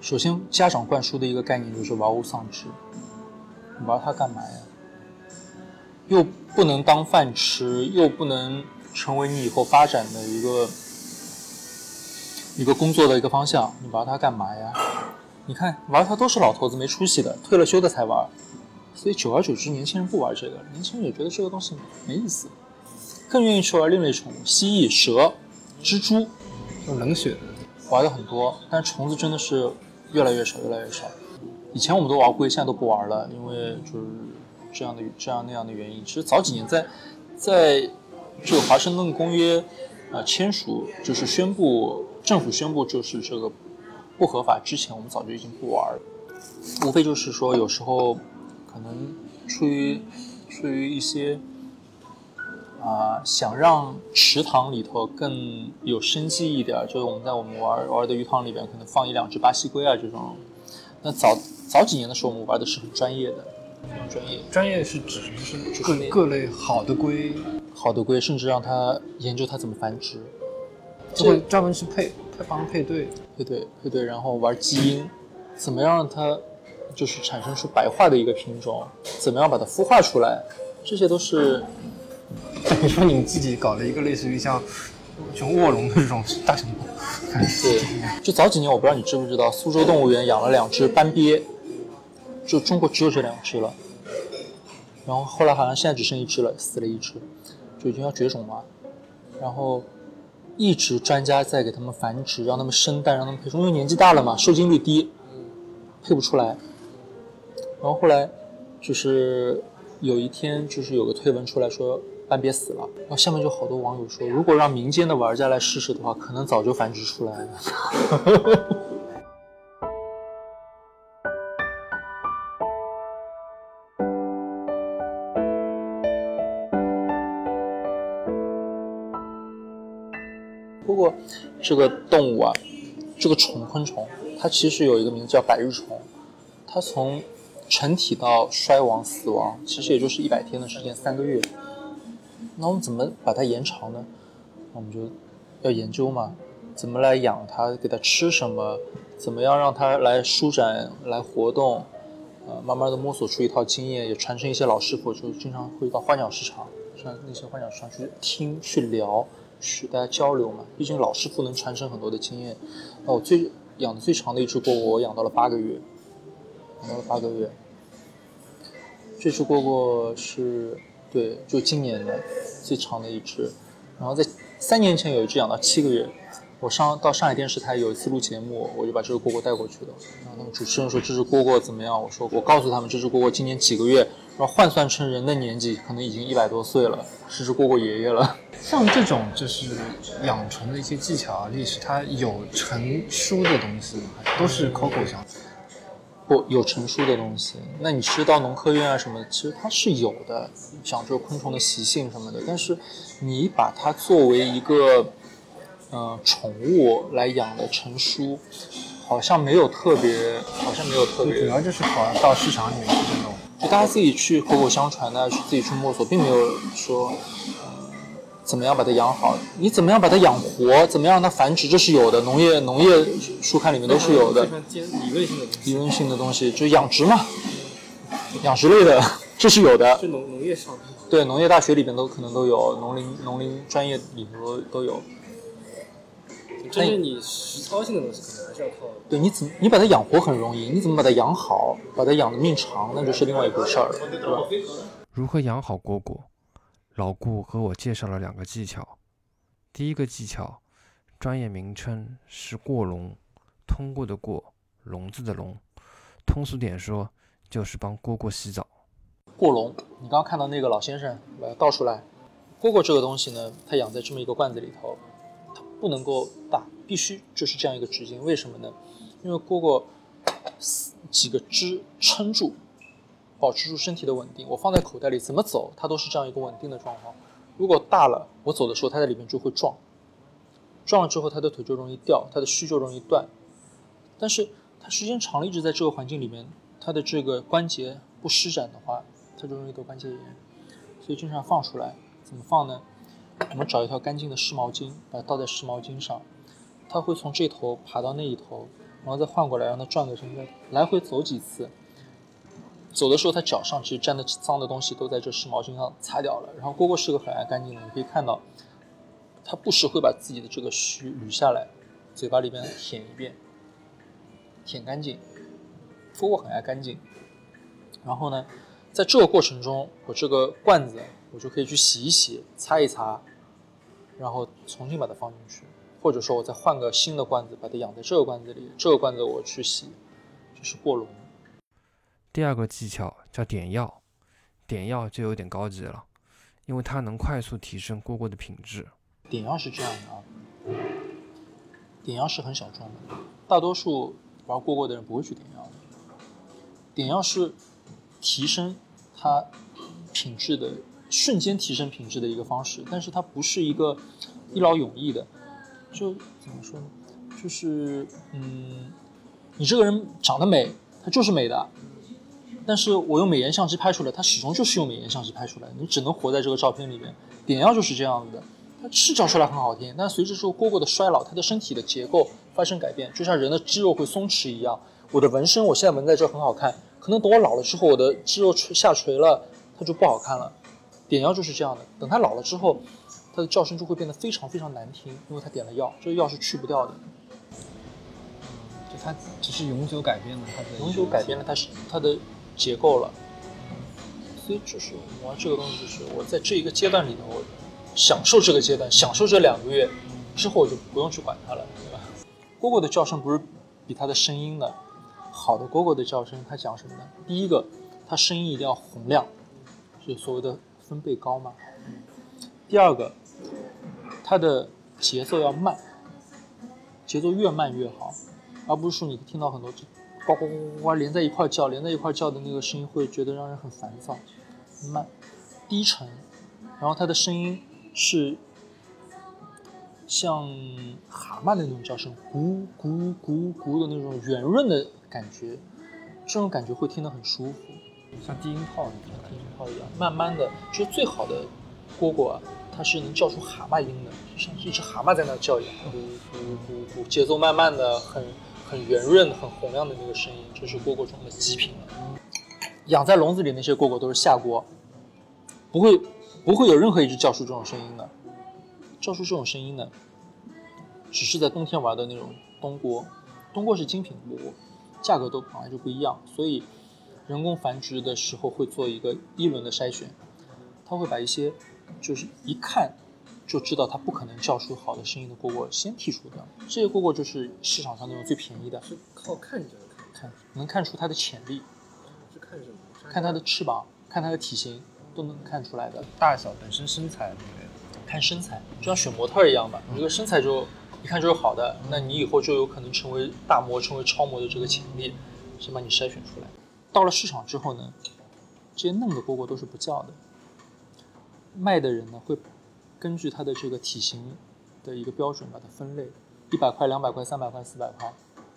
首先家长灌输的一个概念就是玩物丧志，你玩它干嘛呀？又不能当饭吃，又不能成为你以后发展的一个一个工作的一个方向，你玩它干嘛呀？你看玩它都是老头子没出息的，退了休的才玩，所以久而久之，年轻人不玩这个，年轻人也觉得这个东西没意思，更愿意去玩另类宠物，蜥蜴、蛇、蜘蛛。就冷血的，玩的很多，但虫子真的是越来越少，越来越少。以前我们都玩龟，现在都不玩了，因为就是这样的这样那样的原因。其实早几年在在这个华盛顿公约啊签署，就是宣布政府宣布就是这个不合法之前，我们早就已经不玩了。无非就是说有时候可能出于出于一些。啊，想让池塘里头更有生机一点，就是我们在我们玩玩的鱼塘里边，可能放一两只巴西龟啊这种。那早早几年的时候，我们玩的是很专业的，非常专业。专业是指是各各类好的龟，好的龟，甚至让它研究它怎么繁殖，就会专门去配配帮配对，配对配对，然后玩基因，怎么样让它就是产生出白化的一个品种，怎么样把它孵化出来，这些都是。(laughs) 等于说你们自己搞了一个类似于像像卧龙的这种大型猫，对，就早几年我不知道你知不知道，苏州动物园养了两只斑鳖，就中国只有这两只了。然后后来好像现在只剩一只了，死了一只，就已经要绝种了。然后一直专家在给他们繁殖，让他们生蛋，让他们配种，因为年纪大了嘛，受精率低，配不出来。然后后来就是有一天，就是有个推文出来说。斑鳖死了，然后下面就好多网友说，如果让民间的玩家来试试的话，可能早就繁殖出来了。(laughs) 不过这个动物啊，这个虫昆虫，它其实有一个名字叫百日虫，它从成体到衰亡死亡，其实也就是一百天的时间，三个月。那我们怎么把它延长呢？我们就要研究嘛，怎么来养它，给它吃什么，怎么样让它来舒展、来活动，呃，慢慢的摸索出一套经验，也传承一些老师傅，就经常会到花鸟市场，上那些花鸟市场去听、去聊、去大家交流嘛。毕竟老师傅能传承很多的经验。那我最养的最长的一只蝈蝈，我养到了八个月，养到了八个月。这只蝈蝈是。对，就今年的最长的一只，然后在三年前有一只养到七个月。我上到上海电视台有一次录节目，我就把这个蝈蝈带过去的。然后那个主持人说这只蝈蝈怎么样？我说我告诉他们这只蝈蝈今年几个月，然后换算成人的年纪，可能已经一百多岁了，是只蝈蝈爷爷了。像这种就是养虫的一些技巧啊、历史，它有成书的东西吗？都是口口相传。不有成书的东西，那你吃到农科院啊什么，其实它是有的，讲这个昆虫的习性什么的。但是你把它作为一个，呃，宠物来养的成书，好像没有特别，好像没有特别。主要就是好像到市场里面去这种，就大家自己去口口相传的，去自己去摸索，并没有说。怎么样把它养好？你怎么样把它养活？怎么样让它繁殖？这是有的，农业农业书刊里面都是有的。理论性的理论性的东西，就是养殖嘛，养殖类的，(laughs) 这是有的。就农农业上。对，农业大学里边都可能都有，农林农林专业里头都都有。但是你实操性的东西，可能还是要靠。对，你怎么你把它养活很容易，你怎么把它养好，把它养的命长，那就是另外一回事儿，对吧？如何养好蝈蝈？老顾和我介绍了两个技巧。第一个技巧，专业名称是过笼，通过的过，笼子的笼。通俗点说，就是帮蝈蝈洗澡。过笼，你刚刚看到那个老先生把它倒出来。蝈蝈这个东西呢，它养在这么一个罐子里头，它不能够大，必须就是这样一个直径。为什么呢？因为蝈蝈几个枝撑住。保持住身体的稳定，我放在口袋里怎么走，它都是这样一个稳定的状况。如果大了，我走的时候它在里面就会撞，撞了之后它的腿就容易掉，它的须就容易断。但是它时间长了，一直在这个环境里面，它的这个关节不施展的话，它就容易得关节炎。所以经常放出来。怎么放呢？我们找一条干净的湿毛巾，把它倒在湿毛巾上，它会从这头爬到那一头，然后再换过来，让它转个身子，来回走几次。走的时候，它脚上其实沾的脏的东西都在这湿毛巾上擦掉了。然后蝈蝈是个很爱干净的，你可以看到，它不时会把自己的这个须捋下来，嘴巴里边舔一遍，舔干净。蝈蝈很爱干净。然后呢，在这个过程中，我这个罐子。我就可以去洗一洗、擦一擦，然后重新把它放进去，或者说我再换个新的罐子，把它养在这个罐子里。这个罐子我去洗，就是过笼。第二个技巧叫点药，点药就有点高级了，因为它能快速提升蝈蝈的品质。点药是这样的啊，点药是很小众的，大多数玩蝈蝈的人不会去点药的。点药是提升它品质的。瞬间提升品质的一个方式，但是它不是一个一劳永逸的。就怎么说呢？就是嗯，你这个人长得美，他就是美的。但是我用美颜相机拍出来，它始终就是用美颜相机拍出来，你只能活在这个照片里面。点药就是这样子的，它是照出来很好听，但随着这个蝈蝈的衰老，它的身体的结构发生改变，就像人的肌肉会松弛一样。我的纹身，我现在纹在这很好看，可能等我老了之后，我的肌肉垂下垂了，它就不好看了。点药就是这样的，等它老了之后，它的叫声就会变得非常非常难听，因为它点了药，这个药是去不掉的。就它只是永久改变了它的，永久改变了它是它的结构了。所以就是玩这个东西，就是我在这一个阶段里头，享受这个阶段，享受这两个月之后，我就不用去管它了，对吧？蝈蝈的叫声不是比它的声音的，好的蝈蝈的叫声，它讲什么呢？第一个，它声音一定要洪亮，就所谓的。分贝高吗？第二个，它的节奏要慢，节奏越慢越好，而不是说你听到很多呱呱呱呱连在一块叫，连在一块叫的那个声音会觉得让人很烦躁。慢，低沉，然后它的声音是像蛤蟆的那种叫声，咕咕咕咕的那种圆润的感觉，这种感觉会听得很舒服。像低音炮一样，低音炮一样，慢慢的，就是最好的蝈蝈啊，它是能叫出蛤蟆音的，就像一只蛤蟆在那叫一样，咕咕咕咕，节奏慢慢的，很很圆润、很洪亮的那个声音，这是蝈蝈中的极品了。养在笼子里那些蝈蝈都是下锅，不会不会有任何一只叫出这种声音的，叫出这种声音的，只是在冬天玩的那种冬蝈，冬蝈是精品蝈蝈，价格都本来就不一样，所以。人工繁殖的时候会做一个一轮的筛选，他会把一些就是一看就知道它不可能叫出好的声音的蝈蝈先剔除掉。这些蝈蝈就是市场上那种最便宜的，是靠看着看，能看出它的潜力。是看什么？看它的翅膀，看它的体型，都能看出来的。大小、本身身材看身材，就像选模特一样吧。你这个身材就一看就是好的，那你以后就有可能成为大模、成为超模的这个潜力，先把你筛选出来。到了市场之后呢，这些嫩的蝈蝈都是不叫的。卖的人呢会根据它的这个体型的一个标准把它分类，一百块、两百块、三百块、四百块，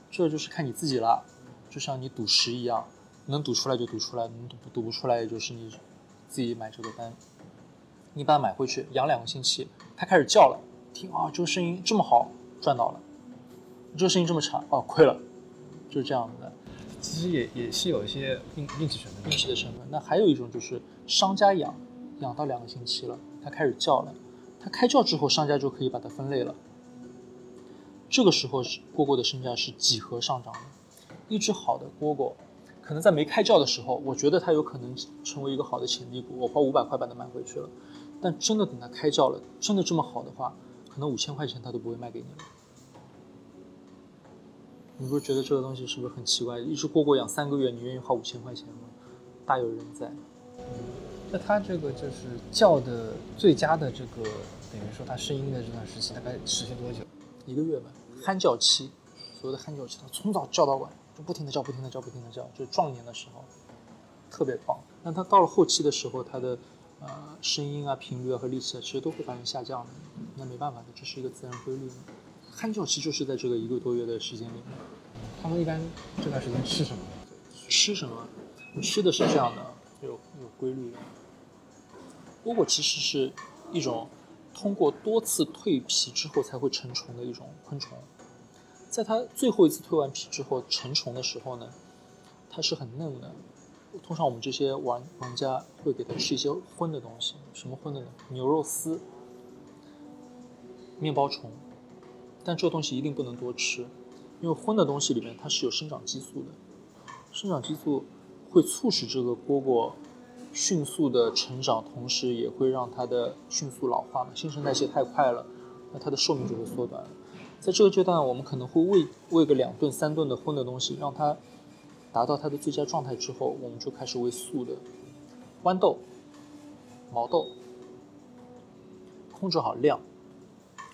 这就是看你自己了。就像你赌石一样，能赌出来就赌出来，能赌赌不出来也就是你自己买这个单。你把它买回去养两个星期，它开始叫了，听啊，这个声音这么好，赚到了；这个声音这么差，哦，亏了，就是这样的。其实也也是有一些运运气成分，运气的成分。那还有一种就是商家养，养到两个星期了，它开始叫了，它开叫之后，商家就可以把它分类了。这个时候是蝈蝈的身价是几何上涨的。一只好的蝈蝈，可能在没开叫的时候，我觉得它有可能成为一个好的潜力股，我花五百块把它买回去了。但真的等它开叫了，真的这么好的话，可能五千块钱它都不会卖给你了。你不是觉得这个东西是不是很奇怪？一只蝈蝈养三个月，你愿意花五千块钱吗？大有人在。那它这个就是叫的最佳的这个，等于说它声音的这段时期大概持续多久？一个月吧。憨叫期，所谓的憨叫期，它从早叫到晚，就不停的叫，不停的叫，不停的叫，就是壮年的时候，特别棒。那它到了后期的时候，它的呃声音啊、频率啊和力气啊，其实都会发生下降的。那没办法的，这是一个自然规律。憨叫期就是在这个一个多月的时间里面，他们一般这段时间吃什么？吃什么？吃的是这样的，有有规律的。蝈蝈其实是一种通过多次蜕皮之后才会成虫的一种昆虫。在它最后一次蜕完皮之后成虫的时候呢，它是很嫩的。通常我们这些玩玩家会给它吃一些荤的东西，什么荤的呢？牛肉丝、面包虫。但这个东西一定不能多吃，因为荤的东西里面它是有生长激素的，生长激素会促使这个蝈蝈迅速的成长，同时也会让它的迅速老化嘛。新陈代谢太快了，那它的寿命就会缩短。在这个阶段，我们可能会喂喂个两顿、三顿的荤的东西，让它达到它的最佳状态之后，我们就开始喂素的豌豆、毛豆，控制好量。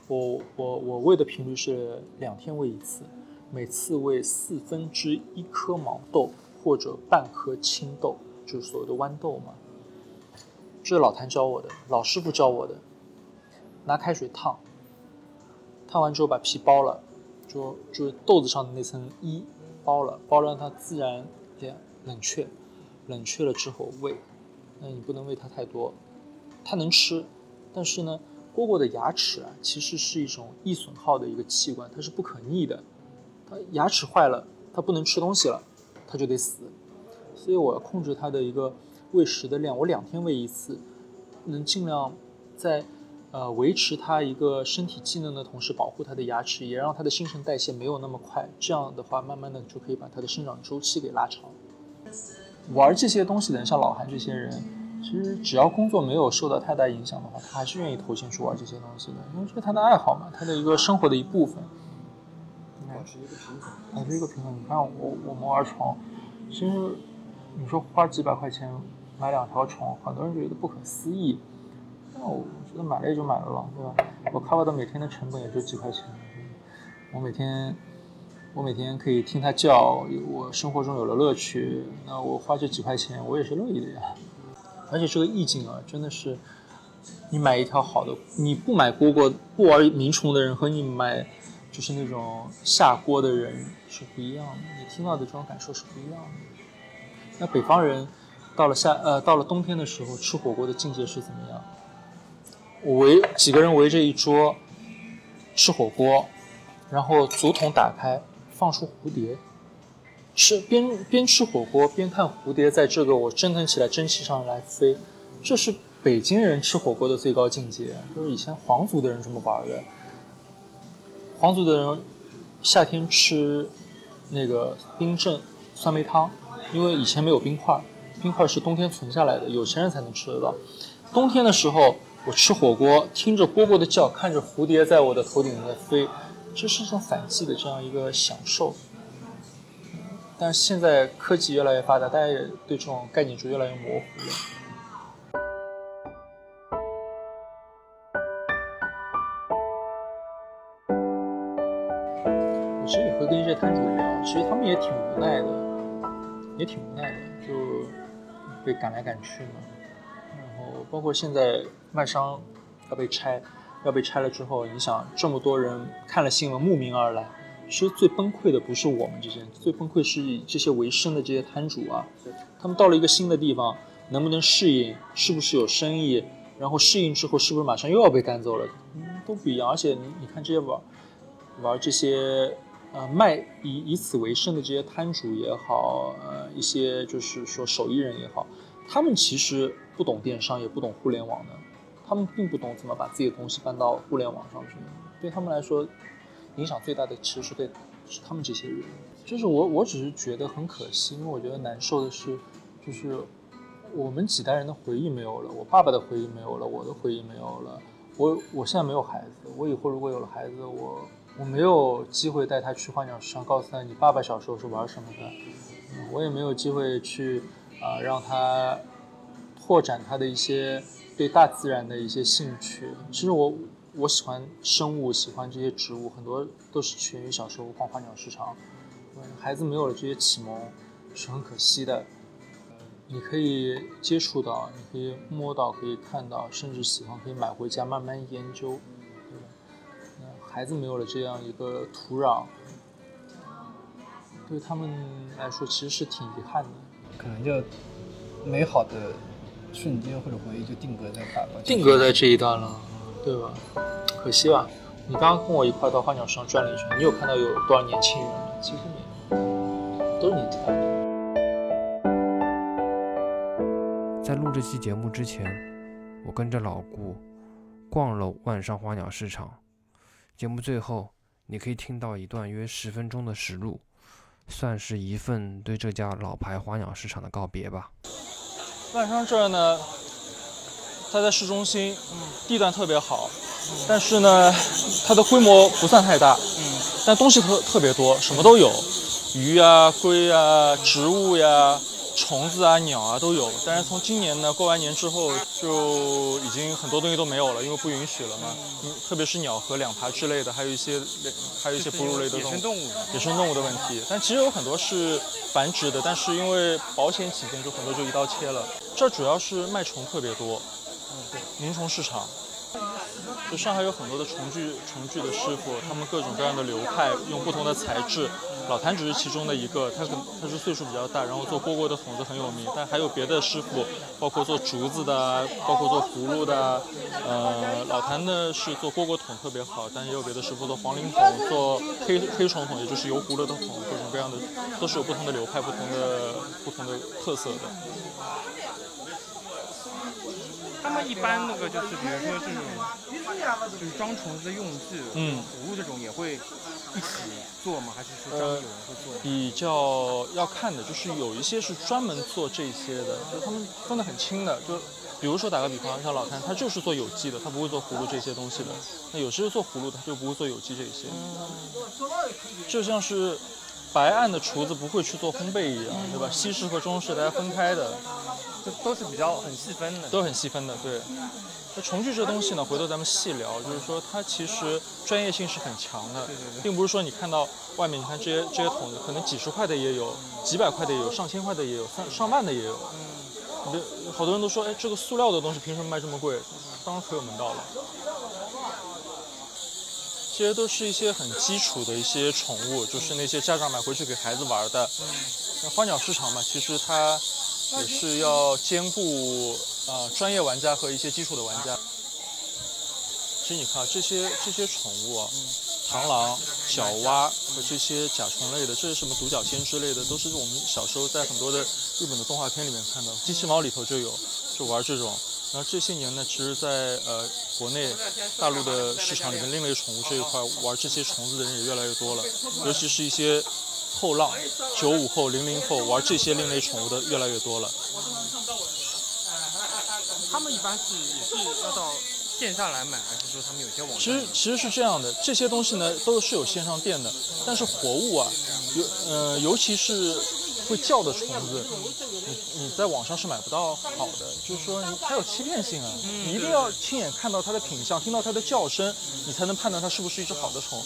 我我我喂的频率是两天喂一次，每次喂四分之一颗毛豆或者半颗青豆，就是所谓的豌豆嘛。这是老谭教我的，老师傅教我的。拿开水烫，烫完之后把皮剥了，就就是豆子上的那层衣剥了，剥了让它自然冷冷却，冷却了之后喂。那你不能喂它太多，它能吃，但是呢。蝈蝈的牙齿啊，其实是一种易损耗的一个器官，它是不可逆的。它牙齿坏了，它不能吃东西了，它就得死。所以我要控制它的一个喂食的量，我两天喂一次，能尽量在呃维持它一个身体机能的同时，保护它的牙齿，也让它的新陈代谢没有那么快。这样的话，慢慢的就可以把它的生长周期给拉长。玩这些东西的人，像老韩这些人。其实只要工作没有受到太大影响的话，他还是愿意投钱去玩这些东西的，因为这是他的爱好嘛，他的一个生活的一部分。保持一个平衡，保持一个平衡。你看我我们玩床，其实你说花几百块钱买两条虫，很多人觉得不可思议。那我觉得买了也就买了了，对吧？我 cover 的每天的成本也就几块钱，我每天我每天可以听它叫，我生活中有了乐趣，那我花这几块钱我也是乐意的呀。而且这个意境啊，真的是，你买一条好的，你不买蝈蝈不玩鸣虫的人和你买就是那种下锅的人是不一样的，你听到的这种感受是不一样的。那北方人到了夏呃到了冬天的时候吃火锅的境界是怎么样？围几个人围着一桌吃火锅，然后竹筒打开放出蝴蝶。吃边边吃火锅边看蝴蝶，在这个我蒸腾起来蒸汽上来飞，这是北京人吃火锅的最高境界，就是以前皇族的人这么玩的。皇族的人夏天吃那个冰镇酸梅汤，因为以前没有冰块，冰块是冬天存下来的，有钱人才能吃得到。冬天的时候，我吃火锅，听着蝈蝈的叫，看着蝴蝶在我的头顶在飞，这是一种反季的这样一个享受。但是现在科技越来越发达，大家也对这种概念就越来越模糊了。我其实也会跟一些摊主聊，其实他们也挺无奈的，也挺无奈的，就被赶来赶去嘛。然后包括现在外商要被拆，要被拆了之后，你想这么多人看了新闻慕名而来。其实最崩溃的不是我们这些，最崩溃是这些为生的这些摊主啊。他们到了一个新的地方，能不能适应？是不是有生意？然后适应之后，是不是马上又要被赶走了？嗯，都不一样。而且你你看这些玩玩这些呃卖以以此为生的这些摊主也好，呃一些就是说手艺人也好，他们其实不懂电商，也不懂互联网的，他们并不懂怎么把自己的东西搬到互联网上去。对他们来说。影响最大的其实是对，是他们这些人，就是我，我只是觉得很可惜，因为我觉得难受的是，就是我们几代人的回忆没有了，我爸爸的回忆没有了，我的回忆没有了，我我现在没有孩子，我以后如果有了孩子，我我没有机会带他去花鸟市场，告诉他你爸爸小时候是玩什么的，我也没有机会去啊让他拓展他的一些对大自然的一些兴趣，其实我。我喜欢生物，喜欢这些植物，很多都是源于小时候逛花鸟市场。孩子没有了这些启蒙，是很可惜的。你可以接触到，你可以摸到，可以看到，甚至喜欢可以买回家慢慢研究。孩子没有了这样一个土壤，对他们来说其实是挺遗憾的。可能就美好的。瞬间或者回忆就定格在把把定格在这一段了，对吧？可惜吧。你刚刚跟我一块到花鸟市场转了一圈，你有看到有多少年轻人吗？几乎没有，都是年纪大的。在录这期节目之前，我跟着老顾逛了万商花鸟市场。节目最后，你可以听到一段约十分钟的实录，算是一份对这家老牌花鸟市场的告别吧。万商这儿呢，它在市中心，地段特别好，但是呢，它的规模不算太大，嗯，但东西特特别多，什么都有，鱼啊、龟啊、植物呀。虫子啊、鸟啊都有，但是从今年呢，过完年之后就已经很多东西都没有了，因为不允许了嘛。嗯，特别是鸟和两爬之类的，还有一些还有一些哺乳类的野生动物，野生动物的问题。但其实有很多是繁殖的，但是因为保险起见，就很多就一刀切了。这主要是卖虫特别多，嗯，对，鸣虫市场。就上海有很多的虫具虫具的师傅，他们各种各样的流派，用不同的材质。老谭只是其中的一个，他可他是岁数比较大，然后做蝈蝈的筒子很有名。但还有别的师傅，包括做竹子的，包括做葫芦的。呃，老谭呢是做蝈蝈筒特别好，但也有别的师傅做黄鳞筒、做黑黑虫筒，也就是油葫芦的筒，各种各样的都是有不同的流派、不同的不同的特色的。他们一般那个就是，比如说这种，就是装虫子的用具，嗯，葫芦这种也会一起做吗？还是说专门有人会做？比较要看的，就是有一些是专门做这些的，就是他们分得很清的。就比如说打个比方，像老谭，他就是做有机的，他不会做葫芦这些东西的。那有些是做葫芦的，他就不会做有机这些。就像是。白案的厨子不会去做烘焙一样，对吧？西式和中式大家分开的，这都是比较很细分的，都很细分的。对，那重聚这东西呢，回头咱们细聊。就是说，它其实专业性是很强的，并不是说你看到外面，你看这些这些桶子，可能几十块的也有，几百块的也有，上千块的也有，上上万的也有。嗯，好多人都说，哎，这个塑料的东西凭什么卖这么贵？当然可有门道了。这些都是一些很基础的一些宠物，就是那些家长买回去给孩子玩的。那花鸟市场嘛，其实它也是要兼顾啊专业玩家和一些基础的玩家。其实你看这些这些宠物啊，螳螂、角蛙和这些甲虫类的，这是什么独角仙之类的，都是我们小时候在很多的日本的动画片里面看到，机器猫里头就有，就玩这种。然后这些年呢，其实，在呃国内大陆的市场里面，另类宠物这一块玩这些虫子的人也越来越多了，尤其是一些后浪，九五后、零零后玩这些另类宠物的越来越多了。他们一般是也是要到线下来买，还是说他们有些网？其实其实是这样的，这些东西呢都是有线上店的，但是活物啊，尤呃尤其是。会叫的虫子，你你在网上是买不到好的，就是说它有欺骗性啊，你一定要亲眼看到它的品相，听到它的叫声，你才能判断它是不是一只好的虫。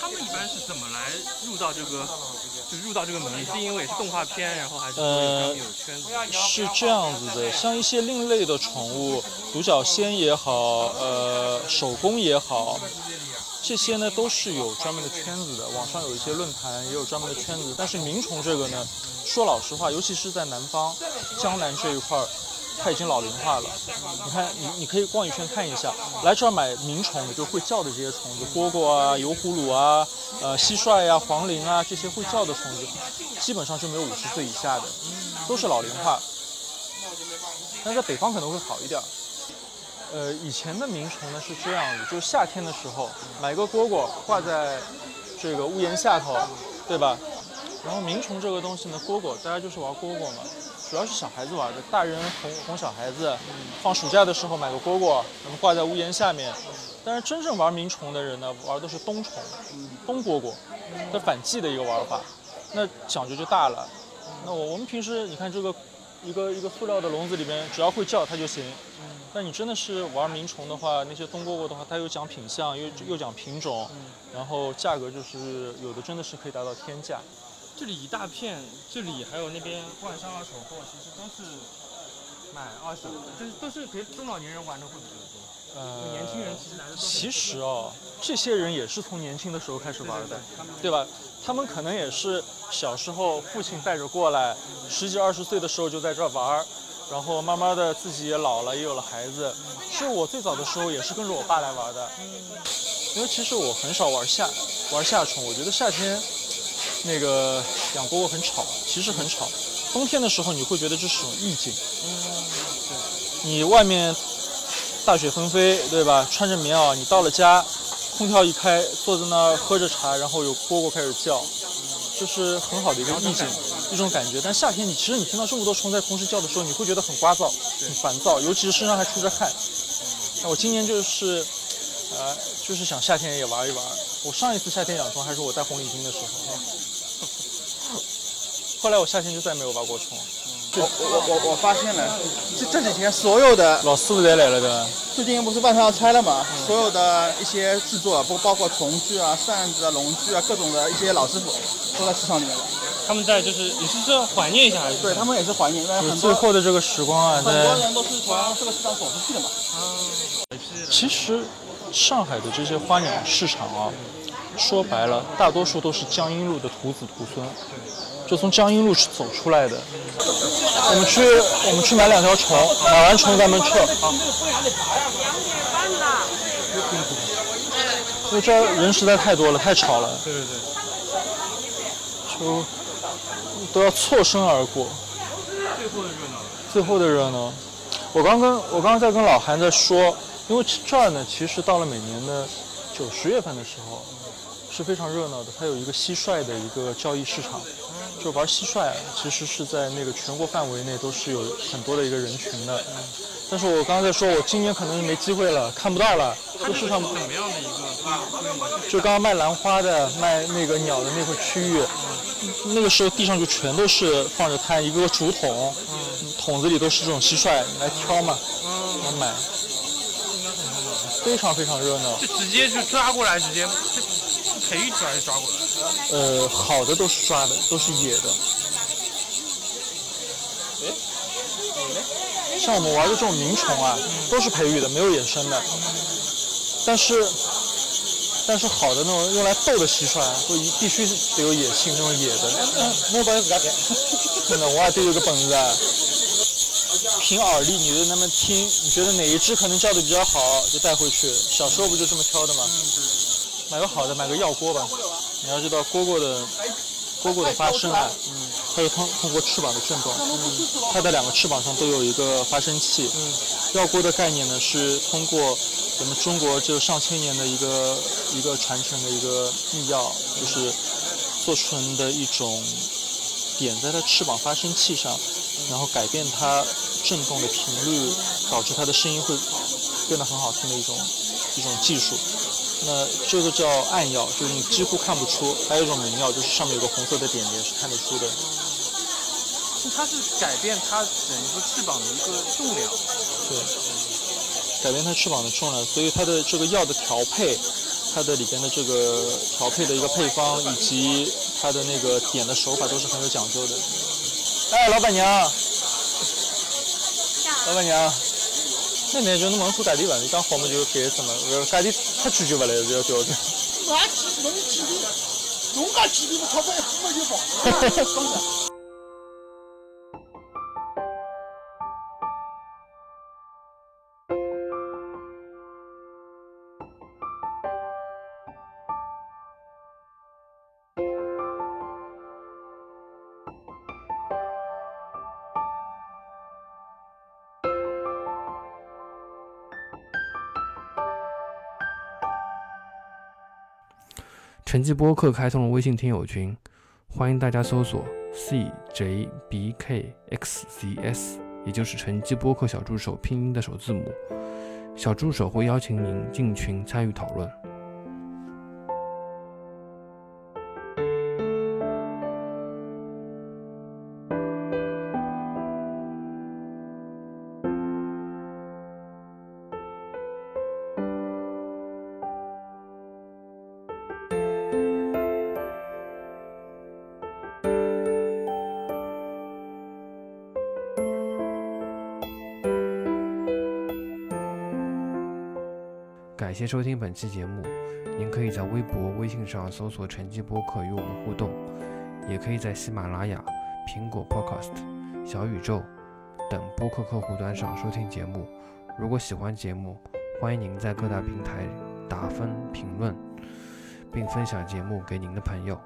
他们一般是怎么来入到这个，就入到这个门？是因为是动画片，然后还是呃有圈子？是这样子的，像一些另类的宠物，独角仙也好，呃，手工也好。这些呢都是有专门的圈子的，网上有一些论坛也有专门的圈子。但是鸣虫这个呢，说老实话，尤其是在南方江南这一块儿，它已经老龄化了。你看，你你可以逛一圈看一下，来这儿买鸣虫的，就会叫的这些虫子，蝈蝈啊、油葫芦啊、呃蟋蟀呀、黄蛉啊这些会叫的虫子，基本上就没有五十岁以下的，都是老龄化。但在北方可能会好一点。呃，以前的鸣虫呢是这样子，就是夏天的时候买个蝈蝈挂在这个屋檐下头，对吧？然后鸣虫这个东西呢，蝈蝈大家就是玩蝈蝈嘛，主要是小孩子玩的，大人哄哄小孩子。放暑假的时候买个蝈蝈，那么挂在屋檐下面。但是真正玩鸣虫的人呢，玩的是冬虫，冬蝈蝈，它反季的一个玩法，那讲究就大了。那我我们平时你看这个一个一个塑料的笼子里面，只要会叫它就行。那你真的是玩鸣虫的话，那些冬蝈蝈的话，它又讲品相，又又讲品种，然后价格就是有的真的是可以达到天价。这里一大片，这里还有那边万商二手货，其实都是买二手，就是都是陪中老年人玩的会比较多。呃，年轻人其实来的其实哦，这些人也是从年轻的时候开始玩的，对吧？他们可能也是小时候父亲带着过来，十几二十岁的时候就在这儿玩儿，然后慢慢的自己也老了，也有了孩子。其实我最早的时候也是跟着我爸来玩的，因为其实我很少玩夏玩夏虫，我觉得夏天那个养蝈蝈很吵，其实很吵。冬天的时候你会觉得这是种意境，你外面大雪纷飞，对吧？穿着棉袄，你到了家，空调一开，坐在那儿喝着茶，然后有蝈蝈开始叫，这是很好的一个意境，一种感觉。但夏天你其实你听到这么多虫在同时叫的时候，你会觉得很聒噪、很烦躁，尤其是身上还出着汗。那我今年就是，呃，就是想夏天也玩一玩。我上一次夏天养虫还是我戴红领巾的时候，(laughs) 后来我夏天就再没有玩过虫。我我我我发现了，这这几天所有的老师傅也来了对吧？最近不是万圣要拆了嘛，所有的一些制作，不包括虫具啊、扇子啊、笼具啊，各种的一些老师傅都在市场里面了。他们在就是也是说怀念一下还是？对他们也是怀念，因为很最后的这个时光啊，很多人都是从这个市场走出去的嘛。嗯其实上海的这些花鸟市场啊，说白了，大多数都是江阴路的徒子徒孙，就从江阴路走出来的。我们去，我们去买两条虫，买完虫咱们撤。因为这儿人实在太多了，太吵了，对对对，就都要错身而过。最后的热闹。最后的热闹。我刚跟我刚刚在跟老韩在说，因为这儿呢，其实到了每年的九十月份的时候是非常热闹的。它有一个蟋蟀的一个交易市场，就玩蟋蟀，其实是在那个全国范围内都是有很多的一个人群的。但是我刚刚在说，我今年可能没机会了，看不到了。这个市场怎么样的一个？就刚刚卖兰花的、卖那个鸟的那块区域，那个时候地上就全都是放着摊，一个个竹筒，筒子里都是这种蟋蟀，你来挑嘛，来买，非常非常热闹。就直接就抓过来，直接是是培育出来就抓过来？呃，好的都是抓的，都是野的。像我们玩的这种鸣虫啊，都是培育的，没有野生的。但是，但是好的那种用来逗的蟋蟀，都一必须得有野性，那种野的。(laughs) (laughs) 那本自家编，真的，我还得有个本子啊。凭耳力，你就那么听，你觉得哪一只可能叫的比较好，就带回去。小时候不就这么挑的吗？买个好的，买个药锅吧。你要知道蝈蝈的蝈蝈的发声啊，嗯，它是通通过翅膀的震动，嗯，它的两个翅膀上都有一个发声器。嗯，绕锅的概念呢是通过我们中国这上千年的一个一个传承的一个秘药，就是做成的一种点在它翅膀发声器上，然后改变它震动的频率，导致它的声音会变得很好听的一种一种技术。那这个叫暗药，就是你几乎看不出；还有一种明药，就是上面有个红色的点点是看得出的。它是改变它整个翅膀的一个重量。对，改变它翅膀的重量，所以它的这个药的调配，它的里边的这个调配的一个配方，以及它的那个点的手法都是很有讲究的。哎，老板娘，老板娘，那边就侬问出家里问，你讲好么就给什么，呃，家里太拒绝不来是要调整。俺几侬几钿？侬讲几钿？我钞票一付么就跑。(laughs) 成绩播客开通了微信听友群，欢迎大家搜索 CJBKXCS，也就是成绩播客小助手拼音的首字母。小助手会邀请您进群参与讨论。本期节目。您可以在微博、微信上搜索“晨记播客”与我们互动，也可以在喜马拉雅、苹果 Podcast、小宇宙等播客客户端上收听节目。如果喜欢节目，欢迎您在各大平台打分、评论，并分享节目给您的朋友。